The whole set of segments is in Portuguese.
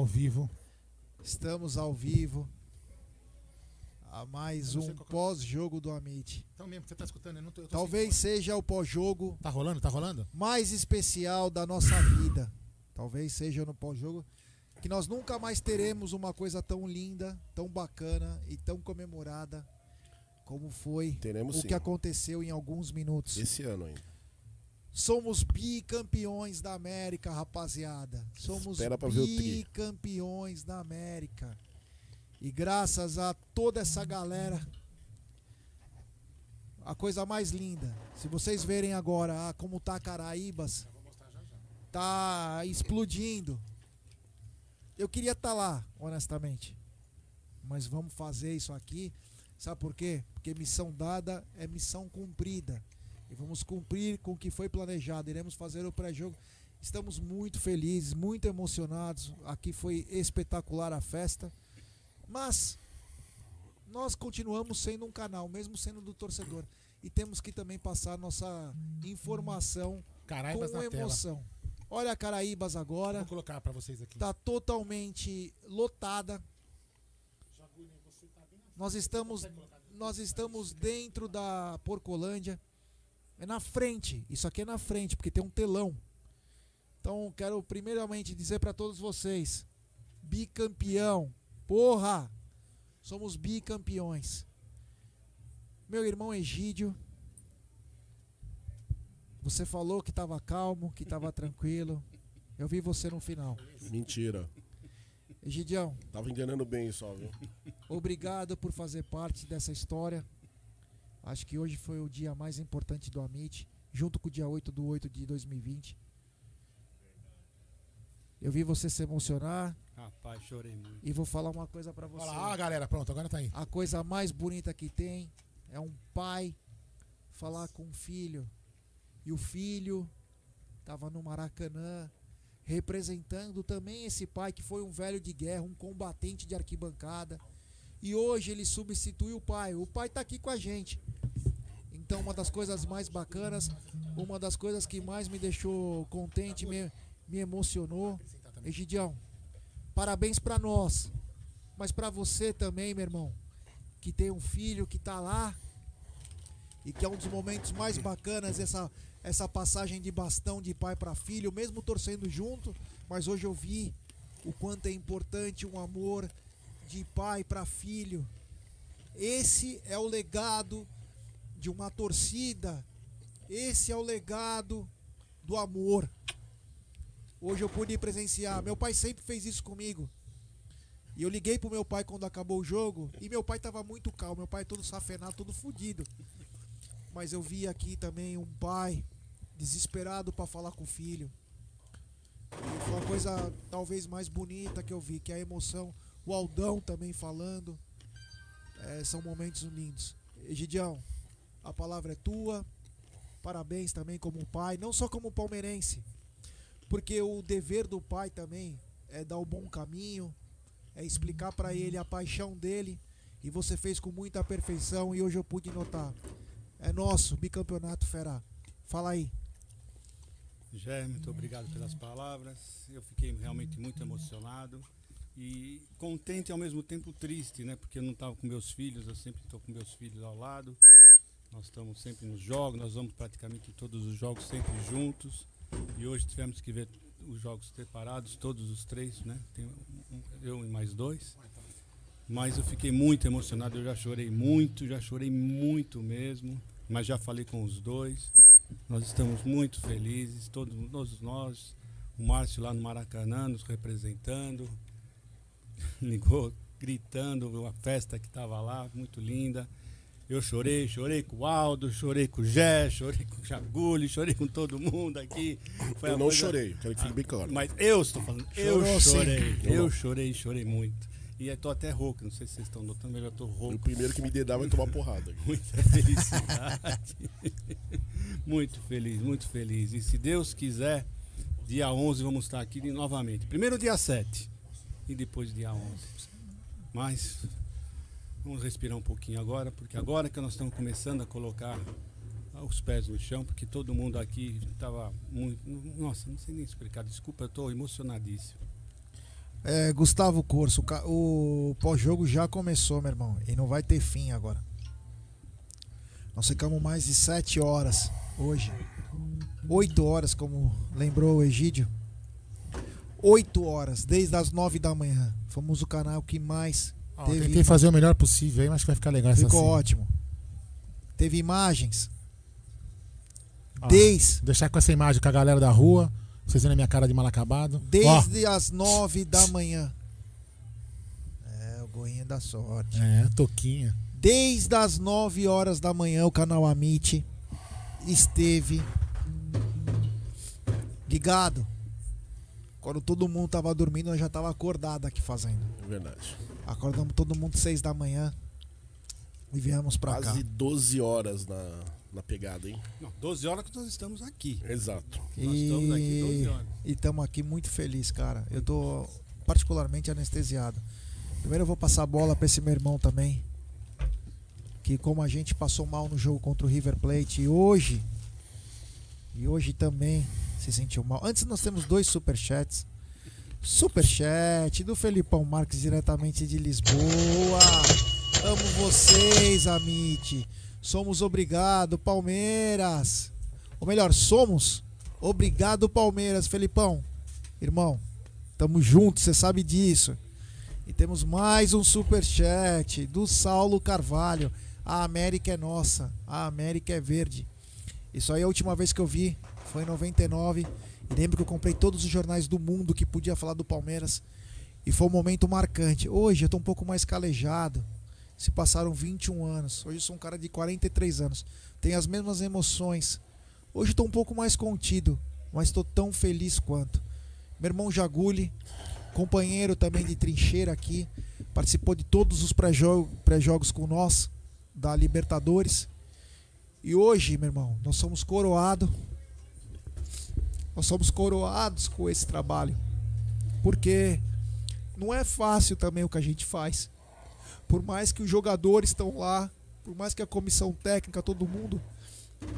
Ao vivo. estamos ao vivo a mais um é. pós-jogo do Amit. Então mesmo, você tá escutando, eu não tô, eu tô Talvez seja o pós-jogo. Tá rolando? Tá rolando? mais especial da nossa vida. Talvez seja no pós-jogo que nós nunca mais teremos uma coisa tão linda, tão bacana e tão comemorada como foi Teremos o sim. que aconteceu em alguns minutos. Esse ano ainda. Somos bicampeões da América, rapaziada. Somos bicampeões da América. E graças a toda essa galera, a coisa mais linda. Se vocês verem agora ah, como tá Caraíbas, tá explodindo. Eu queria estar lá, honestamente. Mas vamos fazer isso aqui. Sabe por quê? Porque missão dada é missão cumprida. E vamos cumprir com o que foi planejado. Iremos fazer o pré-jogo. Estamos muito felizes, muito emocionados. Aqui foi espetacular a festa. Mas nós continuamos sendo um canal, mesmo sendo do torcedor. E temos que também passar nossa informação Caraibas com na tela. emoção. Olha a Caraíbas agora. Vou colocar pra vocês aqui. Está totalmente lotada. Nós estamos, nós estamos dentro da Porcolândia. É na frente. Isso aqui é na frente, porque tem um telão. Então, quero primeiramente dizer para todos vocês: bicampeão. Porra! Somos bicampeões. Meu irmão Egídio, você falou que estava calmo, que estava tranquilo. Eu vi você no final. Mentira. Egidião, Tava entendendo bem só, viu? obrigado por fazer parte dessa história. Acho que hoje foi o dia mais importante do Amit, junto com o dia 8 do 8 de 2020. Eu vi você se emocionar Rapaz, chorei muito. e vou falar uma coisa pra você. Lá, ah, galera, pronto, agora tá aí. A coisa mais bonita que tem é um pai falar com um filho. E o filho estava no Maracanã, representando também esse pai que foi um velho de guerra, um combatente de arquibancada. E hoje ele substitui o pai. O pai está aqui com a gente. Então, uma das coisas mais bacanas, uma das coisas que mais me deixou contente, me, me emocionou. Egidião, parabéns para nós, mas para você também, meu irmão, que tem um filho que tá lá e que é um dos momentos mais bacanas essa essa passagem de bastão de pai para filho, mesmo torcendo junto, mas hoje eu vi o quanto é importante um amor de pai para filho. Esse é o legado de uma torcida. Esse é o legado do amor. Hoje eu pude presenciar. Meu pai sempre fez isso comigo. E eu liguei pro meu pai quando acabou o jogo. E meu pai tava muito calmo. Meu pai todo safenado, todo fudido. Mas eu vi aqui também um pai desesperado para falar com o filho. E foi a coisa talvez mais bonita que eu vi, que é a emoção. O Aldão também falando. É, são momentos lindos. Egidião, a palavra é tua. Parabéns também como pai, não só como palmeirense, porque o dever do pai também é dar o bom caminho, é explicar para ele a paixão dele, e você fez com muita perfeição e hoje eu pude notar. É nosso bicampeonato Ferá. Fala aí. Jé, muito obrigado pelas palavras. Eu fiquei realmente muito emocionado e contente ao mesmo tempo triste, né? Porque eu não estava com meus filhos, eu sempre estou com meus filhos ao lado. Nós estamos sempre nos jogos, nós vamos praticamente todos os jogos sempre juntos. E hoje tivemos que ver os jogos separados, todos os três, né? Tem um- eu e mais dois. Mas eu fiquei muito emocionado, eu já chorei muito, já chorei muito mesmo. Mas já falei com os dois. Nós estamos muito felizes, todos, todos nós. O Márcio lá no Maracanã nos representando. Ligou gritando a festa que estava lá, muito linda. Eu chorei, chorei com o Aldo, chorei com o Gé, chorei com o Jagulho, chorei com todo mundo aqui. Foi Eu não coisa- chorei, quero que fique bem claro. Mas eu estou falando, eu Chorou sim. chorei, Eu eu chorei, chorei muito. E eu tô até rouco, não sei se vocês estão notando, mas eu tô O rouco. primeiro que me dedar vai tomar porrada. Muita felicidade. muito feliz, muito feliz. E se Deus quiser, dia 11 vamos estar aqui novamente. Primeiro dia 7 e depois dia 11. Mas vamos respirar um pouquinho agora, porque agora que nós estamos começando a colocar os pés no chão, porque todo mundo aqui estava muito. Nossa, não sei nem explicar, desculpa, eu estou emocionadíssimo. É, Gustavo Corso, o pós-jogo já começou, meu irmão. E não vai ter fim agora. Nós ficamos mais de sete horas hoje. Oito horas, como lembrou o Egídio. Oito horas, desde as nove da manhã. Fomos o canal que mais Ó, teve. tentei fazer o melhor possível aí, mas vai ficar legal essa Ficou ótimo. Teve imagens. Ó, Desde, Deixar com essa imagem com a galera da rua. Vocês vendo a minha cara de mal acabado. Ó, desde as nove da manhã. É, o goinha da sorte. é, toquinha. Desde as 9 horas da manhã, o canal Amit esteve ligado. Quando todo mundo tava dormindo, nós já tava acordado aqui fazendo. É verdade. Acordamos todo mundo 6 da manhã e viemos pra cá. Quase 12 horas na, na pegada, hein? Não, 12 horas que nós estamos aqui. Exato. Nós estamos aqui 12 E horas. estamos aqui muito felizes, cara. Eu tô particularmente anestesiado. Primeiro eu vou passar a bola pra esse meu irmão também. Que como a gente passou mal no jogo contra o River Plate e hoje e hoje também se sentiu mal. Antes nós temos dois superchats. Superchat do Felipão Marques diretamente de Lisboa. Amo vocês, Amit. Somos obrigado, Palmeiras. Ou melhor, somos obrigado, Palmeiras, Felipão. Irmão, tamo junto, você sabe disso. E temos mais um superchat do Saulo Carvalho. A América é nossa, a América é verde. Isso aí a última vez que eu vi foi em 99. E lembro que eu comprei todos os jornais do mundo que podia falar do Palmeiras. E foi um momento marcante. Hoje eu tô um pouco mais calejado. Se passaram 21 anos. Hoje eu sou um cara de 43 anos. Tenho as mesmas emoções. Hoje estou um pouco mais contido, mas estou tão feliz quanto. Meu irmão Jaguli, companheiro também de trincheira aqui, participou de todos os pré-jo- pré-jogos com nós, da Libertadores. E hoje, meu irmão, nós somos coroados. Nós somos coroados com esse trabalho. Porque não é fácil também o que a gente faz. Por mais que os jogadores estão lá, por mais que a comissão técnica, todo mundo,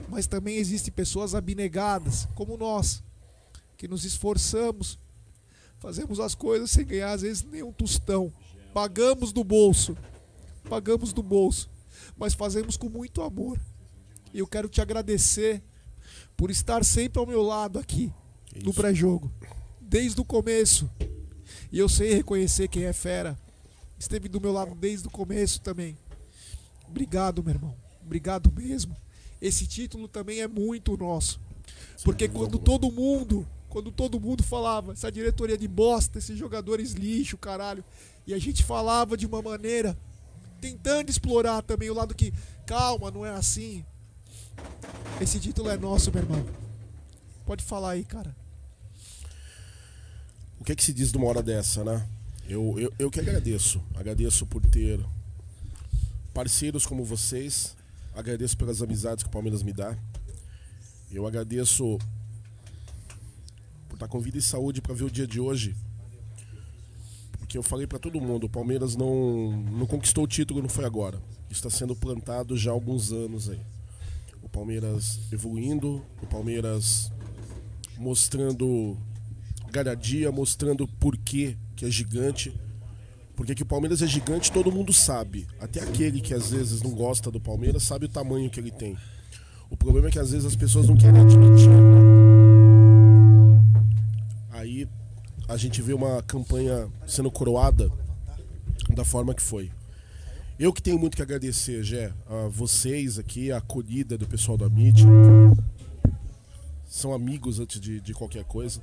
mas também existem pessoas abnegadas, como nós, que nos esforçamos, fazemos as coisas sem ganhar às vezes nem um tostão. Pagamos do bolso, pagamos do bolso, mas fazemos com muito amor. E eu quero te agradecer por estar sempre ao meu lado aqui no Isso. pré-jogo, desde o começo. E eu sei reconhecer quem é fera. Esteve do meu lado desde o começo também. Obrigado, meu irmão. Obrigado mesmo. Esse título também é muito nosso. Porque quando todo mundo, quando todo mundo falava, essa diretoria de bosta, esses jogadores lixo, caralho, e a gente falava de uma maneira tentando explorar também o lado que, calma, não é assim. Esse título é nosso, meu irmão. Pode falar aí, cara. O que é que se diz de uma hora dessa, né? Eu, eu, eu que agradeço. Agradeço por ter parceiros como vocês. Agradeço pelas amizades que o Palmeiras me dá. Eu agradeço por estar com vida e saúde para ver o dia de hoje. Porque eu falei para todo mundo, o Palmeiras não, não conquistou o título, não foi agora. Isso está sendo plantado já há alguns anos aí. Palmeiras evoluindo, o Palmeiras mostrando garadia, mostrando por que que é gigante. Porque que o Palmeiras é gigante, todo mundo sabe. Até aquele que às vezes não gosta do Palmeiras sabe o tamanho que ele tem. O problema é que às vezes as pessoas não querem admitir. Aí a gente vê uma campanha sendo coroada da forma que foi. Eu que tenho muito que agradecer, Gé, a vocês aqui, a acolhida do pessoal da MIT. São amigos antes de, de qualquer coisa.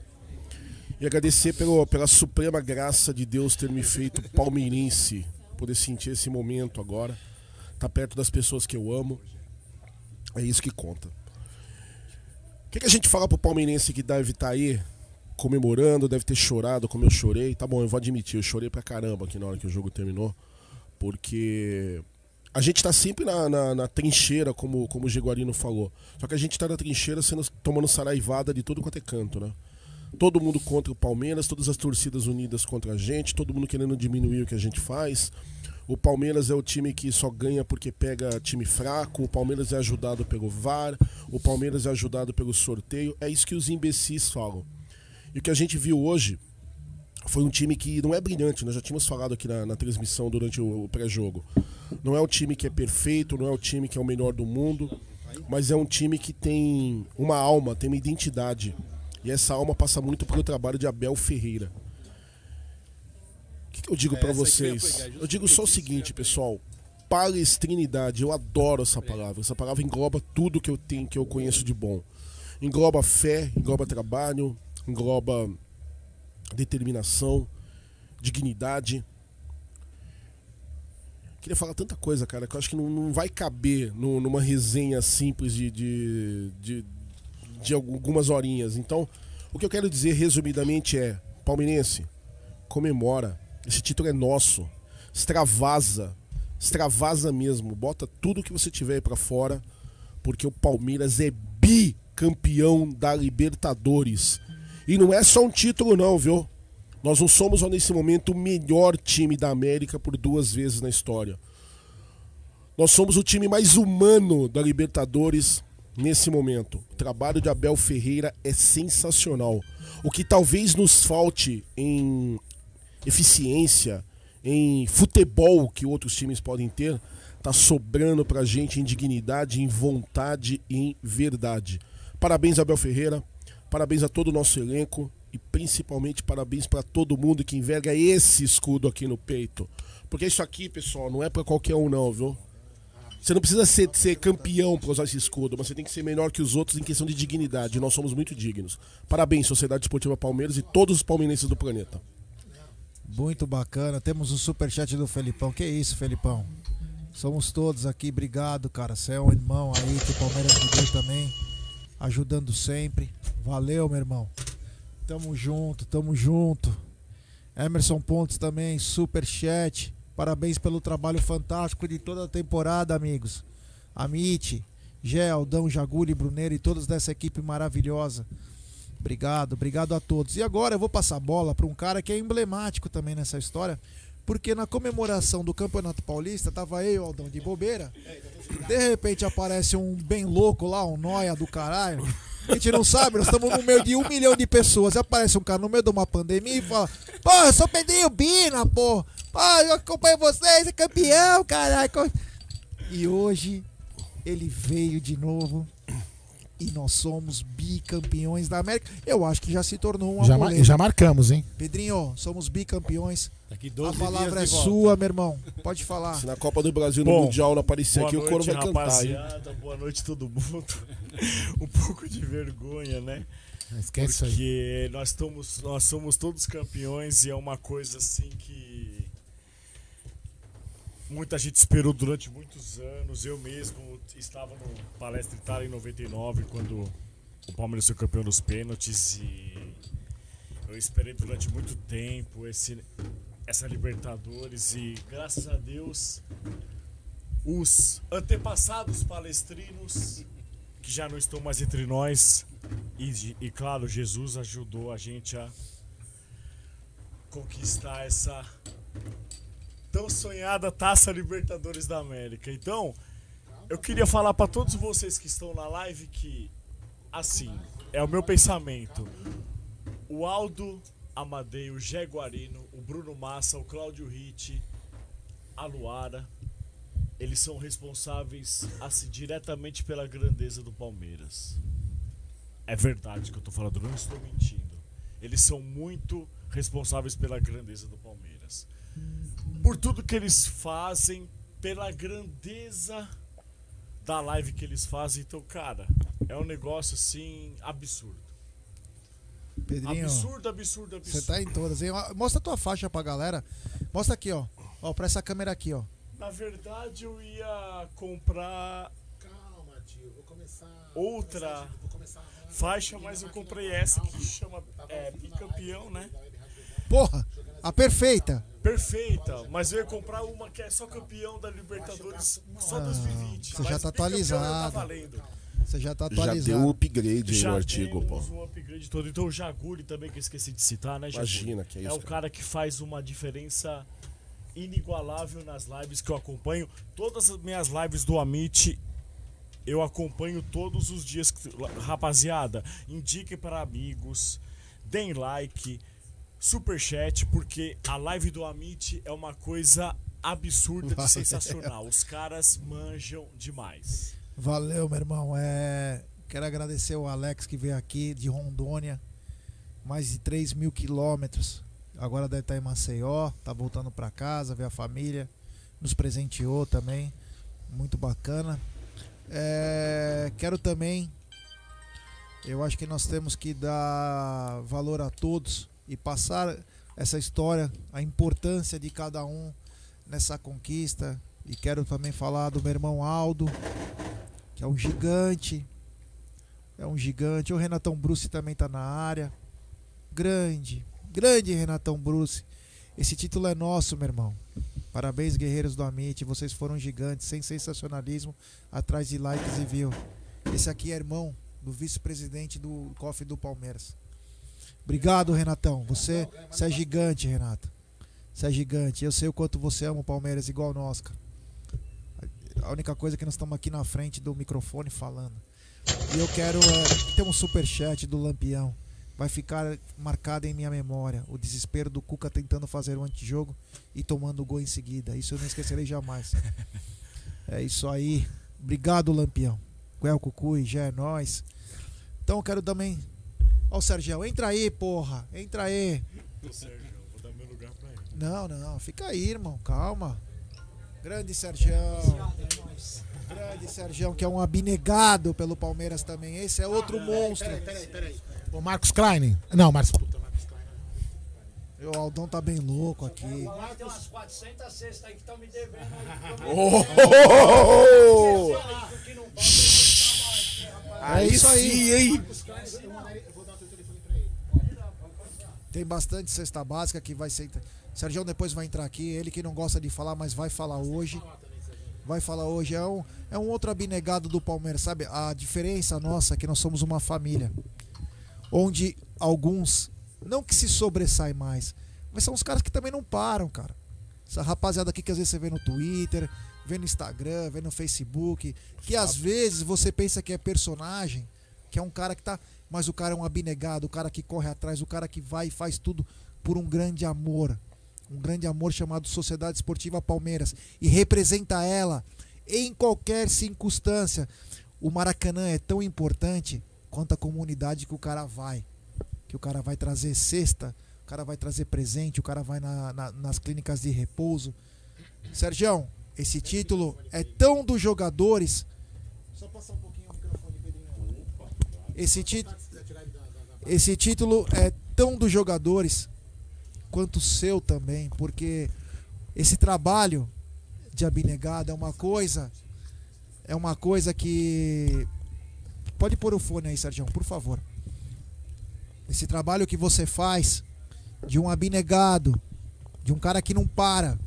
E agradecer pelo, pela suprema graça de Deus ter me feito palmeirense, poder sentir esse momento agora, estar perto das pessoas que eu amo. É isso que conta. O que, que a gente fala pro palmeirense que deve estar aí comemorando, deve ter chorado como eu chorei? Tá bom, eu vou admitir, eu chorei pra caramba aqui na hora que o jogo terminou, porque a gente tá sempre na, na, na trincheira, como, como o Jaguarino falou. Só que a gente tá na trincheira sendo, tomando saraivada de tudo quanto é canto, né? todo mundo contra o Palmeiras, todas as torcidas unidas contra a gente, todo mundo querendo diminuir o que a gente faz. O Palmeiras é o time que só ganha porque pega time fraco, o Palmeiras é ajudado pelo VAR, o Palmeiras é ajudado pelo sorteio. É isso que os imbecis falam. E o que a gente viu hoje foi um time que não é brilhante, nós já tínhamos falado aqui na, na transmissão durante o, o pré-jogo. Não é um time que é perfeito, não é o time que é o melhor do mundo, mas é um time que tem uma alma, tem uma identidade. E essa alma passa muito pelo trabalho de Abel Ferreira. O que, que eu digo É, eu ia vocês? Eu digo só o seguinte, pessoal. Palestrinidade, eu adoro essa palavra. Essa palavra engloba tudo que eu tenho, que eu conheço de bom. Engloba fé, engloba trabalho, engloba determinação, dignidade. Queria falar tanta coisa, cara, que eu acho que não, não vai caber no- numa resenha simples de, de, de, de algumas horinhas. Então, o que eu quero dizer resumidamente é: Palmeirense, comemora. Esse título é nosso. Extravasa. Extravasa mesmo. Bota tudo que você tiver aí pra fora, porque o Palmeiras é bicampeão da Libertadores. E não é só um título, não, viu? Nós não somos nesse momento o melhor time da América por duas vezes na história. Nós somos o time mais humano da Libertadores nesse momento. O trabalho de Abel Ferreira é sensacional. O que talvez nos falte em eficiência, em futebol que outros times podem ter, tá sobrando pra gente em dignidade, em vontade e em verdade. Parabéns, Abel Ferreira. Parabéns a todo o nosso elenco e principalmente parabéns para todo mundo que enverga esse escudo aqui no peito. Porque isso aqui, pessoal, não é para qualquer um não, viu? Você não precisa ser, ser campeão para usar esse escudo, mas você tem que ser melhor que os outros em questão de dignidade. Nós somos muito dignos. Parabéns, Sociedade Esportiva Palmeiras e todos os palmeirenses do planeta. Muito bacana. Temos o superchat do Felipão. Que isso, Felipão? Somos todos aqui. Obrigado, cara. Você é um irmão aí que o Palmeiras me deu também. Ajudando sempre. Valeu, meu irmão. Tamo junto, tamo junto. Emerson Pontes também, superchat. Parabéns pelo trabalho fantástico de toda a temporada, amigos. Amit, Gé, Aldão, Jaguli, Bruneiro e todos dessa equipe maravilhosa. Obrigado, obrigado a todos. E agora eu vou passar a bola para um cara que é emblemático também nessa história, porque na comemoração do Campeonato Paulista tava eu o Aldão de bobeira. De repente aparece um bem louco lá, um noia do caralho. A gente não sabe, nós estamos no meio de um milhão de pessoas. Aparece um cara no meio de uma pandemia e fala: Pô, eu sou Pedrinho Bina, pô. Pô, eu acompanho vocês, é campeão, caralho. E hoje ele veio de novo e nós somos bicampeões da América. Eu acho que já se tornou um Já, já marcamos, hein? Pedrinho, somos bicampeões. Daqui A 12 palavra é sua, meu irmão. Pode falar. Se na Copa do Brasil no Bom, Mundial não aparecer aqui, o coro noite, vai cantar, hein? rapaziada. Boa noite, todo mundo. um pouco de vergonha, né? Esquece isso aí. Porque nós, estamos, nós somos todos campeões e é uma coisa assim que muita gente esperou durante muitos anos. Eu mesmo estava no Palestra Itália em 99, quando o Palmeiras foi campeão dos pênaltis e eu esperei durante muito tempo esse, essa Libertadores e graças a Deus os antepassados palestrinos que já não estão mais entre nós e, e claro Jesus ajudou a gente a conquistar essa tão sonhada Taça Libertadores da América. Então, eu queria falar para todos vocês que estão na live que assim, é o meu pensamento. O Aldo Amadei, o Jé Guarino, o Bruno Massa, o Cláudio Ritt, a Luara, eles são responsáveis assim, diretamente pela grandeza do Palmeiras. É verdade que eu tô falando, não estou mentindo. Eles são muito responsáveis pela grandeza do Palmeiras. Por tudo que eles fazem, pela grandeza da live que eles fazem. Então, cara, é um negócio assim absurdo. Pedrinho, Absurdo, absurdo, absurdo. você tá em todas, hein? Mostra a tua faixa pra galera. Mostra aqui, ó. Ó, pra essa câmera aqui, ó. Na verdade, eu ia comprar Calma, tio. Vou começar. outra Vou começar faixa, mas eu comprei essa que chama é, bicampeão, né? Porra, a perfeita. Perfeita, mas eu ia comprar uma que é só campeão da Libertadores só Ah, 2020. você já tá atualizado. Tá valendo. Você já tá Já atualizado. deu um upgrade Já no artigo, pô. temos um upgrade todo. Então o Jaguri também, que eu esqueci de citar, né, Jaguri? Imagina que é É isso. o cara que faz uma diferença inigualável nas lives que eu acompanho. Todas as minhas lives do Amit eu acompanho todos os dias. Rapaziada, indiquem para amigos, deem like, superchat, porque a live do Amit é uma coisa absurda de sensacional. Os caras manjam demais. Valeu, meu irmão. É, quero agradecer o Alex que veio aqui de Rondônia, mais de 3 mil quilômetros. Agora deve estar em Maceió, tá voltando para casa, ver a família. Nos presenteou também, muito bacana. É, quero também, eu acho que nós temos que dar valor a todos e passar essa história, a importância de cada um nessa conquista. E quero também falar do meu irmão Aldo, que é um gigante. É um gigante. O Renatão Bruce também está na área. Grande, grande Renatão Bruce. Esse título é nosso, meu irmão. Parabéns, guerreiros do Amit. Vocês foram gigantes, sem sensacionalismo, atrás de likes e view. Esse aqui é irmão do vice-presidente do cofre do Palmeiras. Obrigado, Renatão. Você, você é gigante, Renato. Você é gigante. Eu sei o quanto você ama o Palmeiras, igual nós, cara. A única coisa é que nós estamos aqui na frente do microfone falando. E eu quero. É, tem um superchat do Lampião. Vai ficar marcado em minha memória. O desespero do Cuca tentando fazer o um antijogo e tomando o gol em seguida. Isso eu não esquecerei jamais. É isso aí. Obrigado, Lampião. Guel Cucui, já é nós. Então eu quero também. Ó, o Sérgio, entra aí, porra. Entra aí. Ô, Sérgio, vou dar meu lugar pra ele. Não, não, fica aí, irmão. Calma. Grande Sergião. Grande Sergião, que é um abnegado pelo Palmeiras também. Esse é outro monstro. Peraí, peraí, peraí. O Marcos Klein? Não, Marcos. Puta, Marcos Klein. O Aldão tá bem louco aqui. Agora tem umas 400 cestas aí que estão me devendo. Oh! Que não É isso aí. hein? Eu mandaria- eu vou dar o teu telefone pra ele. Tem bastante cesta básica que vai ser. Sergião depois vai entrar aqui. Ele que não gosta de falar, mas vai falar hoje. Vai falar hoje. É um, é um outro abnegado do Palmeiras, sabe? A diferença nossa é que nós somos uma família. Onde alguns, não que se sobressai mais, mas são os caras que também não param, cara. Essa rapaziada aqui que às vezes você vê no Twitter, vê no Instagram, vê no Facebook, que às vezes você pensa que é personagem, que é um cara que tá. Mas o cara é um abnegado, o cara que corre atrás, o cara que vai e faz tudo por um grande amor. Um grande amor chamado Sociedade Esportiva Palmeiras. E representa ela em qualquer circunstância. O Maracanã é tão importante quanto a comunidade que o cara vai. Que o cara vai trazer cesta, o cara vai trazer presente, o cara vai na- na- nas clínicas de repouso. Sergião, esse título é tão dos jogadores. Só passar um pouquinho o microfone, Pedrinho. Esse título. Esse título é tão dos jogadores quanto o seu também, porque esse trabalho de abnegado é uma coisa, é uma coisa que pode pôr o fone aí, Sérgio, por favor. Esse trabalho que você faz de um abnegado, de um cara que não para,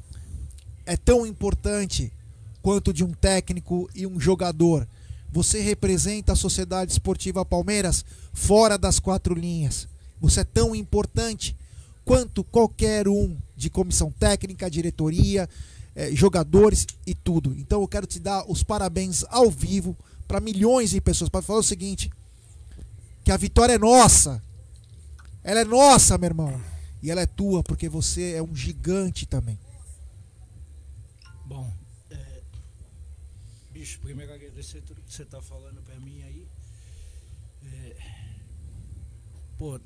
é tão importante quanto de um técnico e um jogador. Você representa a Sociedade Esportiva Palmeiras fora das quatro linhas. Você é tão importante quanto qualquer um de comissão técnica, diretoria, eh, jogadores e tudo. Então eu quero te dar os parabéns ao vivo para milhões de pessoas para falar o seguinte: que a vitória é nossa. Ela é nossa, meu irmão. E ela é tua porque você é um gigante também. Bom, é, bicho, primeiro agradecer tudo que você tá falando pra mim aí. É, pô,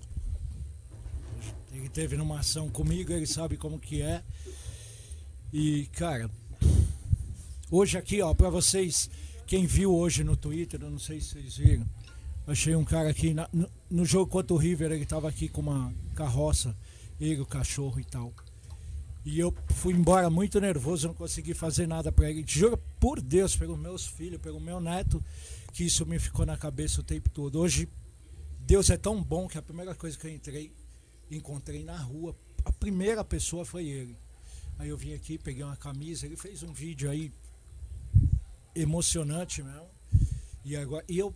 ele teve numa ação comigo, ele sabe como que é. E, cara, hoje aqui, ó, pra vocês, quem viu hoje no Twitter, eu não sei se vocês viram, achei um cara aqui, na- no, no jogo contra o River, ele tava aqui com uma carroça, ele, o cachorro e tal. E eu fui embora muito nervoso, não consegui fazer nada pra ele. Juro por Deus, pelos meus filhos, pelo meu neto, que isso me ficou na cabeça o tempo todo. Hoje, Deus é tão bom que a primeira coisa que eu entrei, encontrei na rua, a primeira pessoa foi ele. Aí eu vim aqui, peguei uma camisa, ele fez um vídeo aí emocionante mesmo. E agora, e eu,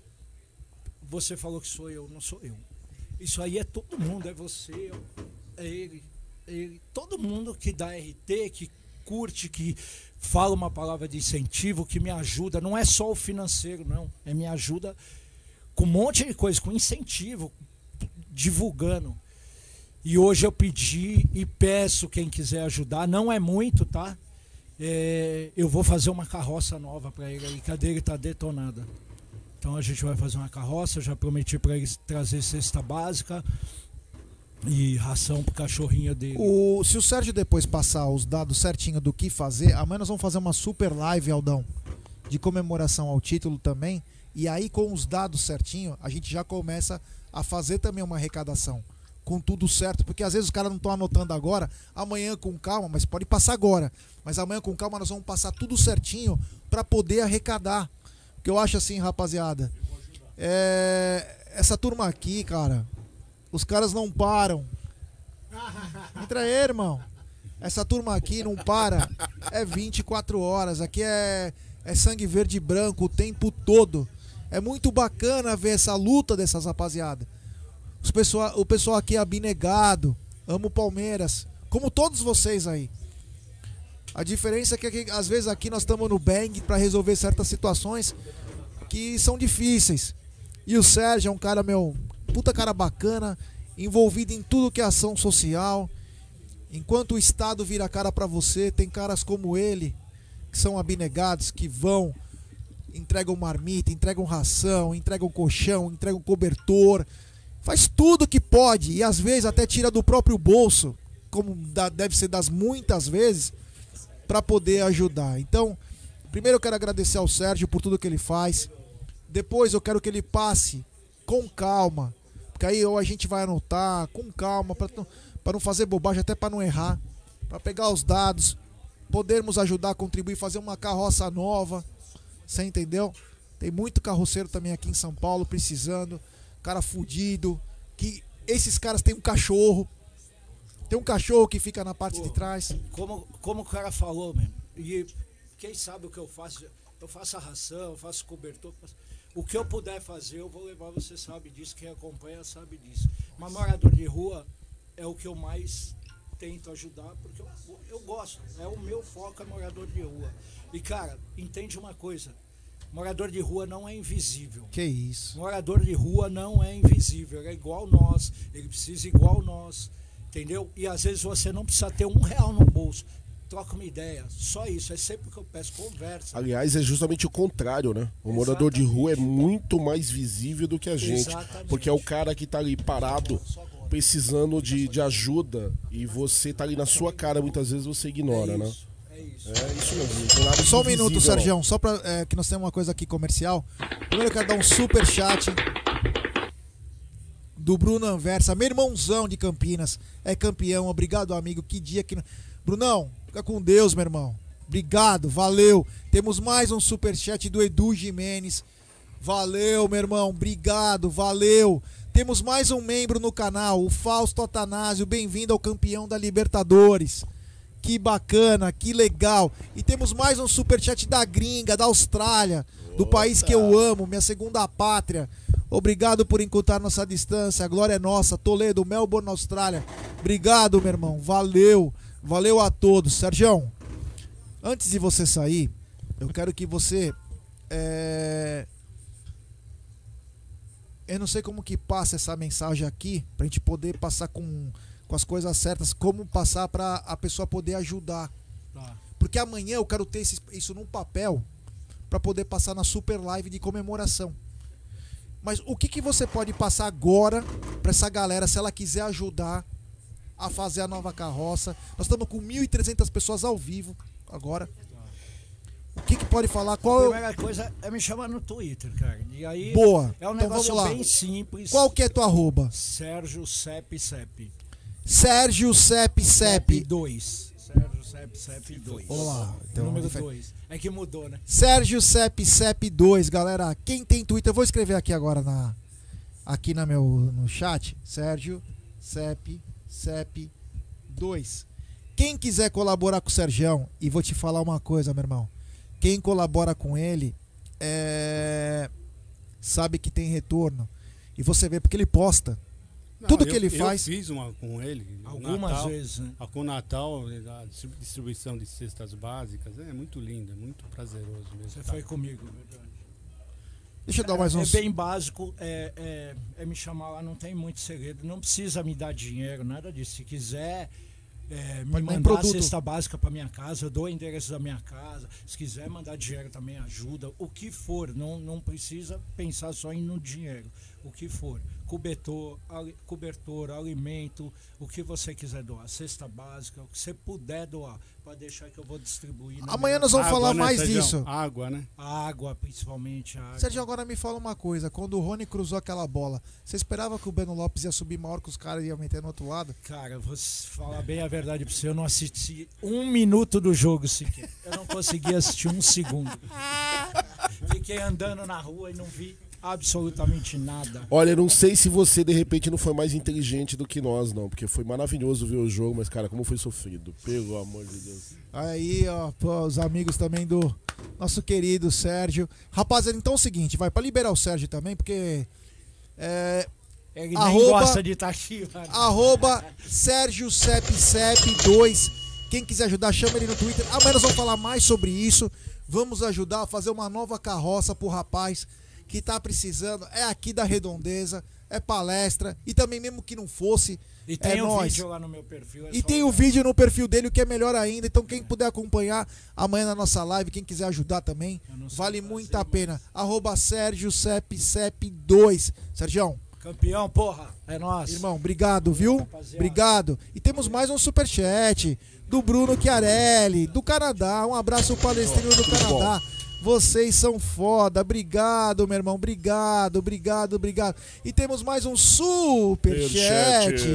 você falou que sou eu, não sou eu. Isso aí é todo mundo, é você, eu- é ele, é ele, todo mundo que dá RT, que curte, que fala uma palavra de incentivo, que me ajuda, não é só o financeiro, não, é me ajuda com um monte de coisa, com incentivo, divulgando. E hoje eu pedi e peço quem quiser ajudar, não é muito, tá? É, eu vou fazer uma carroça nova para ele aí, que a dele tá detonada. Então a gente vai fazer uma carroça, já prometi para eles trazer cesta básica e ração pro cachorrinho dele. O, se o Sérgio depois passar os dados certinho do que fazer, amanhã nós vamos fazer uma super live, Aldão, de comemoração ao título também. E aí, com os dados certinho, a gente já começa a fazer também uma arrecadação. Com tudo certo, porque às vezes os caras não estão anotando agora, amanhã com calma, mas pode passar agora. Mas amanhã com calma nós vamos passar tudo certinho para poder arrecadar. O que eu acho assim, rapaziada, é, essa turma aqui, cara, os caras não param. Entra aí, irmão. Essa turma aqui não para. É 24 horas. Aqui é, é sangue verde e branco o tempo todo. É muito bacana ver essa luta dessas rapaziada. Os pessoal, o pessoal aqui é abnegado. Amo Palmeiras. Como todos vocês aí. A diferença é que às vezes aqui nós estamos no bang para resolver certas situações que são difíceis. E o Sérgio é um cara, meu, puta cara bacana, envolvido em tudo que é ação social. Enquanto o Estado vira cara para você, tem caras como ele, que são abnegados, que vão, entregam marmita, entregam ração, entregam colchão, entregam cobertor, faz tudo que pode e às vezes até tira do próprio bolso, como deve ser das muitas vezes, para poder ajudar. Então, primeiro eu quero agradecer ao Sérgio por tudo que ele faz. Depois eu quero que ele passe com calma, porque aí ou a gente vai anotar com calma para não fazer bobagem, até para não errar, para pegar os dados, podermos ajudar, contribuir, fazer uma carroça nova. Você entendeu? Tem muito carroceiro também aqui em São Paulo precisando, cara fudido, que esses caras têm um cachorro. Tem um cachorro que fica na parte Pô, de trás. Como, como o cara falou, mesmo. E quem sabe o que eu faço? Eu faço a ração, eu faço cobertor. O que eu puder fazer, eu vou levar, você sabe disso. Quem acompanha sabe disso. Mas morador de rua é o que eu mais tento ajudar, porque eu, eu gosto. É o meu foco, é morador de rua. E, cara, entende uma coisa. Morador de rua não é invisível. Que isso. Morador de rua não é invisível. Ele é igual nós. Ele precisa igual nós. Entendeu? E às vezes você não precisa ter um real no bolso. Troca uma ideia. Só isso. É sempre que eu peço conversa. Aliás, é justamente o contrário, né? O morador de rua é muito mais visível do que a gente. Exatamente. Porque é o cara que tá ali parado, precisando de, de ajuda. E você tá ali na sua cara, muitas vezes você ignora, é né? Isso, É isso. Mesmo. Só um minuto. Sérgio, só pra é, que nós temos uma coisa aqui comercial. Primeiro eu quero dar um super chat do Bruno Anversa, meu irmãozão de Campinas, é campeão, obrigado amigo, que dia que... Brunão, fica com Deus, meu irmão. Obrigado, valeu. Temos mais um super chat do Edu Jimenez. Valeu, meu irmão, obrigado, valeu. Temos mais um membro no canal, o Fausto Atanásio, bem-vindo ao campeão da Libertadores. Que bacana, que legal. E temos mais um superchat da gringa, da Austrália, do país que eu amo, minha segunda pátria. Obrigado por encurtar nossa distância. A glória é nossa. Toledo, Melbourne, Austrália. Obrigado, meu irmão. Valeu. Valeu a todos. Sérgio, antes de você sair, eu quero que você. é, Eu não sei como que passa essa mensagem aqui, pra gente poder passar com, com as coisas certas, como passar pra a pessoa poder ajudar. Tá. Porque amanhã eu quero ter esse- isso num papel pra poder passar na super live de comemoração. Mas o que, que você pode passar agora pra essa galera, se ela quiser ajudar a fazer a nova carroça? Nós estamos com 1.300 pessoas ao vivo agora. O que, que pode falar? A Qual é o... primeira coisa é me chamar no Twitter, cara. E aí Boa. é um então negócio vamos lá. bem simples. Qual que é tua arroba? Sérgio Cep Cep. Sérgio Cep Cep. 2. Sérgio Cep Cep 2. Vamos lá. Então, Número difer- 2. É que mudou, né? Sérgio Cep Cep 2, galera. Quem tem Twitter, eu vou escrever aqui agora na aqui na meu no chat. Sérgio Cep Cep 2. Quem quiser colaborar com o Sergião, e vou te falar uma coisa, meu irmão. Quem colabora com ele é, sabe que tem retorno. E você vê porque ele posta. Não, Tudo eu- que ele eu faz- fiz uma com ele. Algumas Natal. vezes, né? A com o Natal, a distri- distribuição de cestas básicas, é muito linda, muito prazeroso mesmo. Você tá? foi comigo, verdade. Deixa eu dar mais É uns. bem básico, é, é- é me chamar lá, não tem muito segredo, não precisa me dar dinheiro, nada disso. Se quiser é, me Pode mandar produto. cesta básica para minha casa, eu dou o endereço da minha casa. Se quiser mandar dinheiro também ajuda, o que for, não, não precisa pensar só em no dinheiro, o que for. Cobertor, ali- cobertor, alimento, o que você quiser doar, cesta básica, o que você puder doar, para deixar que eu vou distribuir. na Amanhã minha- nós vamos Água, falar né, mais Sérgio? disso. Água, né? Água, principalmente água. Sérgio, agora me fala uma coisa. Quando o Rony cruzou aquela bola, você esperava que o Beno Lopes ia subir maior que os caras e ia meter no outro lado? Cara, vou falar bem a verdade pra você. Eu não assisti um minuto do jogo sequer. Eu não consegui assistir um segundo. Fiquei andando na rua e não vi absolutamente nada. Olha, eu não sei se você de repente não foi mais inteligente do que nós, não, porque foi maravilhoso ver o jogo, mas cara, como foi sofrido, pelo amor de Deus. Aí, ó, pô, os amigos também do nosso querido Sérgio. Rapaziada, então é o seguinte, vai pra liberar o Sérgio também, porque é, Ele nem Arroba- gosta de Itachiba. arroba Sérgio Cep Cep 2. Quem quiser ajudar, chama ele no Twitter. Amanhã nós vamos falar mais sobre isso. Vamos ajudar a fazer uma nova carroça pro rapaz que tá precisando. É aqui da Redondeza, é palestra. E também, mesmo que não fosse, E tem é o nóis. vídeo lá no meu perfil. é E tem o olhar. vídeo no perfil dele, o que é melhor ainda. Então, quem puder acompanhar amanhã na nossa live, quem quiser ajudar também, vale muito a mas- pena. Arroba Sérgio Cep Cep 2. Sérgio, Campeão, porra. É nóis. irmão, obrigado, viu? Rapaziada. Obrigado. E temos mais um superchat do Bruno Chiarelli, do Canadá. Um abraço palestrino do Canadá. Vocês são foda. Obrigado, meu irmão. Obrigado, obrigado, obrigado. E temos mais um superchat.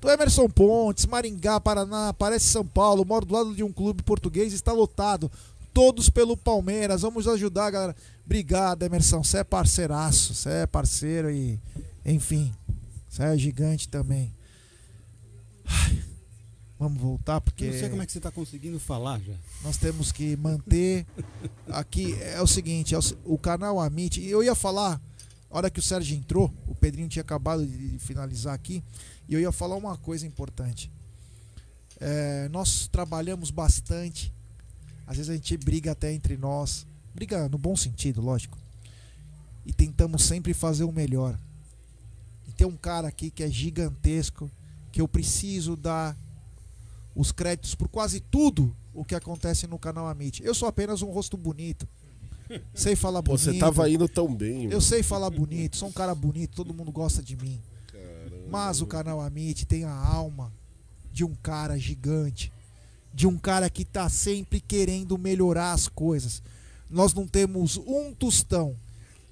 Do Emerson Pontes, Maringá, Paraná, parece São Paulo, moro do lado de um clube português, está lotado. Todos pelo Palmeiras, vamos ajudar, galera. Obrigado, Emerson, você é parceiraço, você é parceiro e, enfim, você é gigante também. Ai, vamos voltar porque Eu não sei como é que você tá conseguindo falar já. nós temos que manter aqui é o seguinte, é o, o canal Amit, e eu ia falar, a hora que o Sérgio entrou, o Pedrinho tinha acabado de finalizar aqui, e eu ia falar uma coisa importante. É, nós trabalhamos bastante, às vezes a gente briga até entre nós, briga no bom sentido, lógico, e tentamos sempre fazer o melhor. E tem um cara aqui que é gigantesco, que eu preciso dar os créditos por quase tudo o que acontece no canal Amit. Eu sou apenas um rosto bonito. Sei falar Pô, bonito. você tava indo tão bem, Eu sei falar bonito, sou um cara bonito, todo mundo gosta de mim. Mas o canal Amit tem a alma de um cara gigante, de um cara que tá sempre querendo melhorar as coisas. Nós não temos um tostão,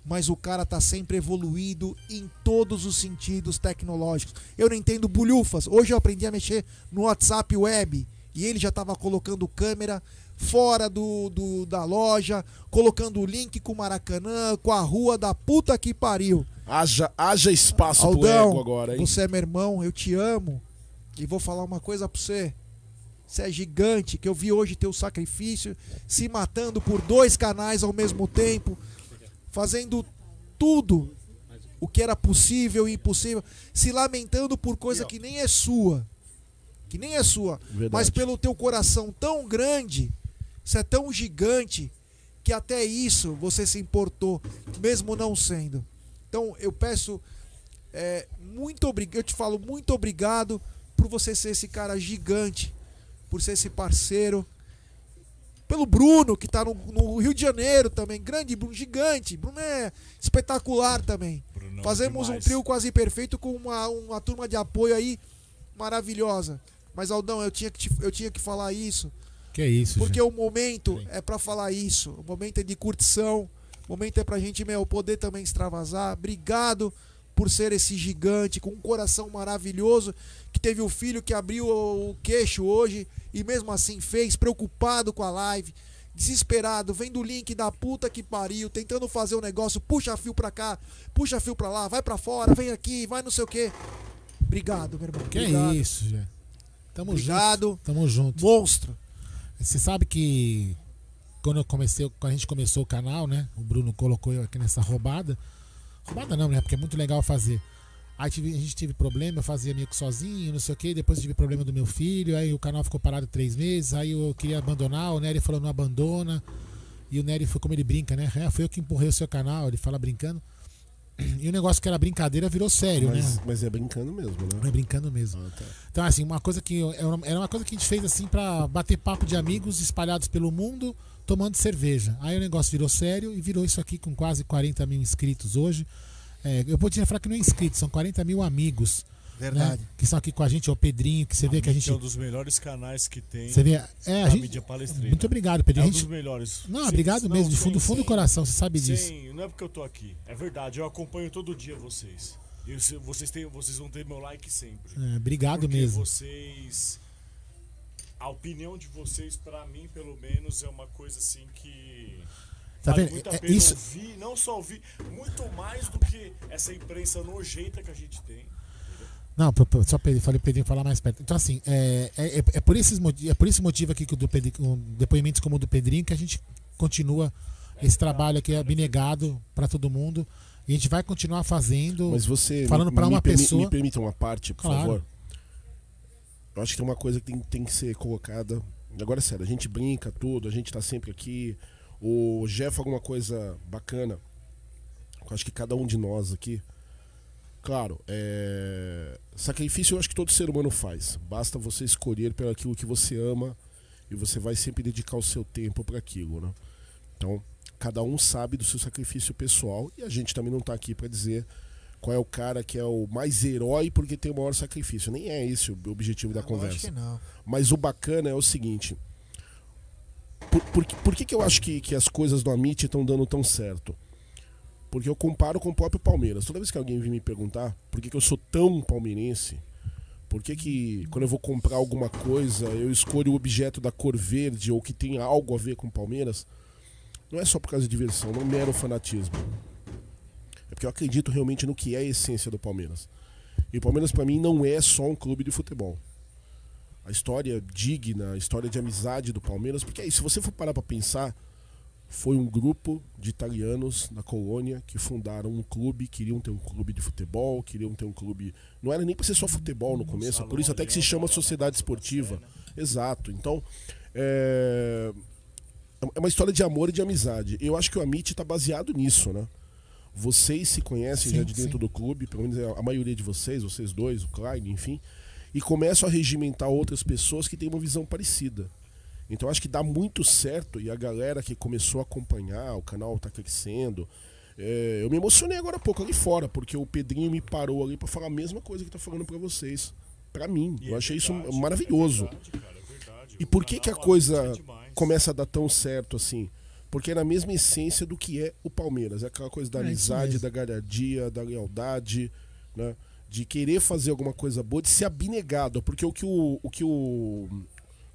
mas o cara tá sempre evoluído em todos os sentidos tecnológicos. Eu não entendo bulhufas. Hoje eu aprendi a mexer no WhatsApp web e ele já estava colocando câmera fora do, do- da loja, colocando o link com o Maracanã, com a rua da puta que pariu. Haja, haja espaço pro Aldão, ego agora, hein? você é meu irmão, eu te amo. E vou falar uma coisa pra você. Você é gigante, que eu vi hoje teu sacrifício, se matando por dois canais ao mesmo tempo, fazendo tudo o que era possível e impossível, se lamentando por coisa que nem é sua. Que nem é sua. Verdade. Mas pelo teu coração tão grande, você é tão gigante, que até isso você se importou, mesmo não sendo. Então eu peço é, muito obrigado, eu te falo muito obrigado por você ser esse cara gigante, por ser esse parceiro. Pelo Bruno, que tá no, no Rio de Janeiro também, grande Bruno, gigante. Bruno é espetacular também. Brunão, Fazemos um demais. trio quase perfeito com uma, uma turma de apoio aí maravilhosa. Mas Aldão, eu tinha que, te- eu tinha que falar isso. Que isso, Porque gente. o momento é pra falar isso. O momento é de curtição. O momento é pra gente, meu, poder também extravasar. Obrigado por ser esse gigante com um coração maravilhoso que teve o filho que abriu o queixo hoje e mesmo assim fez, preocupado com a live, desesperado, vendo o link da puta que pariu, tentando fazer o negócio, puxa fio pra cá, puxa fio pra lá, vai pra fora, vem aqui, vai não sei o que. Obrigado, meu irmão. Que Obrigado. isso, gente. Tamo Obrigado. junto. Tamo junto. Monstro. Você sabe que quando eu comecei, quando a gente começou o canal, né? O Bruno colocou eu aqui nessa roubada. Roubada não, né? Porque é muito legal fazer. Aí tive- a gente teve problema, eu fazia meio que sozinho, não sei o que. Depois tive problema do meu filho, aí o canal ficou parado três meses. Aí eu queria abandonar, o Nery falou não abandona. E o Nery foi como ele brinca, né? É, foi eu que empurrei o seu canal, ele fala brincando. E o negócio que era brincadeira virou sério, Mas, né? mas é brincando mesmo, né? É brincando mesmo. Ah, tá. Então, assim, uma coisa que. eu- Era uma- coisa que a gente fez assim pra bater papo de amigos espalhados pelo mundo, tomando cerveja. Aí o negócio virou sério e virou isso aqui com quase 40 mil inscritos hoje. É, eu podia falar que não é inscritos, são 40 mil amigos. Verdade. Né? Que estão aqui com a gente, é o Pedrinho, que você vê que a gente. é um dos melhores canais que tem Você vê. É, a na gente. mídia palestrina. Muito obrigado, É Pedrinho. um A dos melhores. não, Sim, obrigado não, mesmo, de fundo, do fundo do coração, você sabe disso. Sim, não é porque eu tô aqui. É verdade, eu acompanho todo dia vocês. E se- vocês, têm, vocês vão ter meu like sempre. É, obrigado porque mesmo. vocês. A opinião de vocês, pra mim, pelo menos, é uma coisa assim que. Tá vale vendo? muito a É, isso- ouvir, não só ouvir, muito mais do que essa imprensa nojenta que a gente tem. Não, só Pedro, falei Pedrinho falar mais perto. Então, assim, é, é, é- é por esses, é por esse motivo aqui que o do Pedrinho, com depoimentos como o do Pedrinho, que a gente continua esse trabalho aqui abnegado para todo mundo. E a gente vai continuar fazendo. Mas você. Falando me uma pessoa- Me permita uma parte, por Claro. favor. Eu acho que tem uma coisa que tem, tem que ser colocada. Agora é sério, a gente brinca tudo, a gente tá sempre aqui. O Jeff alguma coisa bacana. Eu acho que cada um de nós aqui. Claro, é... sacrifício eu acho que todo ser humano faz. Basta você escolher pelo aquilo que você ama e você vai sempre dedicar o seu tempo para aquilo, né? Então, cada um sabe do seu sacrifício pessoal e a gente também não tá aqui para dizer qual é o cara que é o mais herói porque tem o maior sacrifício. Nem é esse o objetivo da conversa. Mas o bacana é o seguinte. Por, por, por que, que eu acho que, que as coisas do Amit estão dando tão certo? Porque eu comparo com o próprio Palmeiras. Toda vez que alguém vem me perguntar por que, que eu sou tão palmeirense, por que, que quando eu vou comprar alguma coisa eu escolho o objeto da cor verde ou que tem algo a ver com Palmeiras, não é só por causa de diversão, não é mero fanatismo. É porque eu acredito realmente no que é a essência do Palmeiras. E o Palmeiras, para mim, não é só um clube de futebol a história digna, a história de amizade do Palmeiras, porque aí, se você for parar para pensar, foi um grupo de italianos na colônia que fundaram um clube, queriam ter um clube de futebol, queriam ter um clube. Não era nem para ser só futebol no começo, por isso até que se chama sociedade esportiva. Exato. Então, é é uma história de amor e de amizade. Eu acho que o Amit está baseado nisso, né? Vocês se conhecem Sim, já de dentro sim. do clube, pelo menos a maioria de vocês, vocês dois, o Klein, enfim, e começam a regimentar outras pessoas que têm uma visão parecida. Então acho que dá muito certo e a galera que começou a acompanhar, o canal está crescendo. É, eu me emocionei agora há pouco ali fora, porque o Pedrinho me parou ali para falar a mesma coisa que tá falando para vocês. Para mim, E eu é achei isso verdade, maravilhoso. É verdade, cara, é verdade. E por que, que a coisa começa a dar tão certo assim? Porque é na mesma essência do que é o Palmeiras. É aquela coisa da É amizade, da galhardia, da lealdade, né? De querer fazer alguma coisa boa, de ser abnegado. Porque o que o, o, que o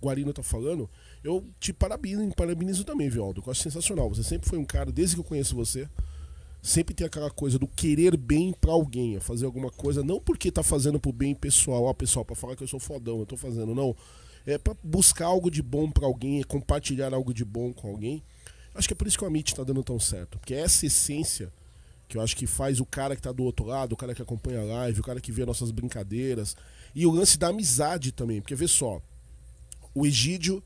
Guarino tá falando, eu te parabenizo, parabenizo também, Vialdo. Eu acho sensacional. Você sempre foi um cara, desde que eu conheço você, sempre tem aquela coisa do querer bem pra alguém, é fazer alguma coisa, não porque tá fazendo pro bem pessoal, ó, pessoal, pra falar que eu sou fodão, eu tô fazendo, não. É pra buscar algo de bom pra alguém, é compartilhar algo de bom com alguém. Acho que é por isso que o Amit tá dando tão certo, porque essa essência que eu acho que faz o cara que tá do outro lado, o cara que acompanha a live, o cara que vê nossas brincadeiras, e o lance da amizade também, porque vê só, o Egídio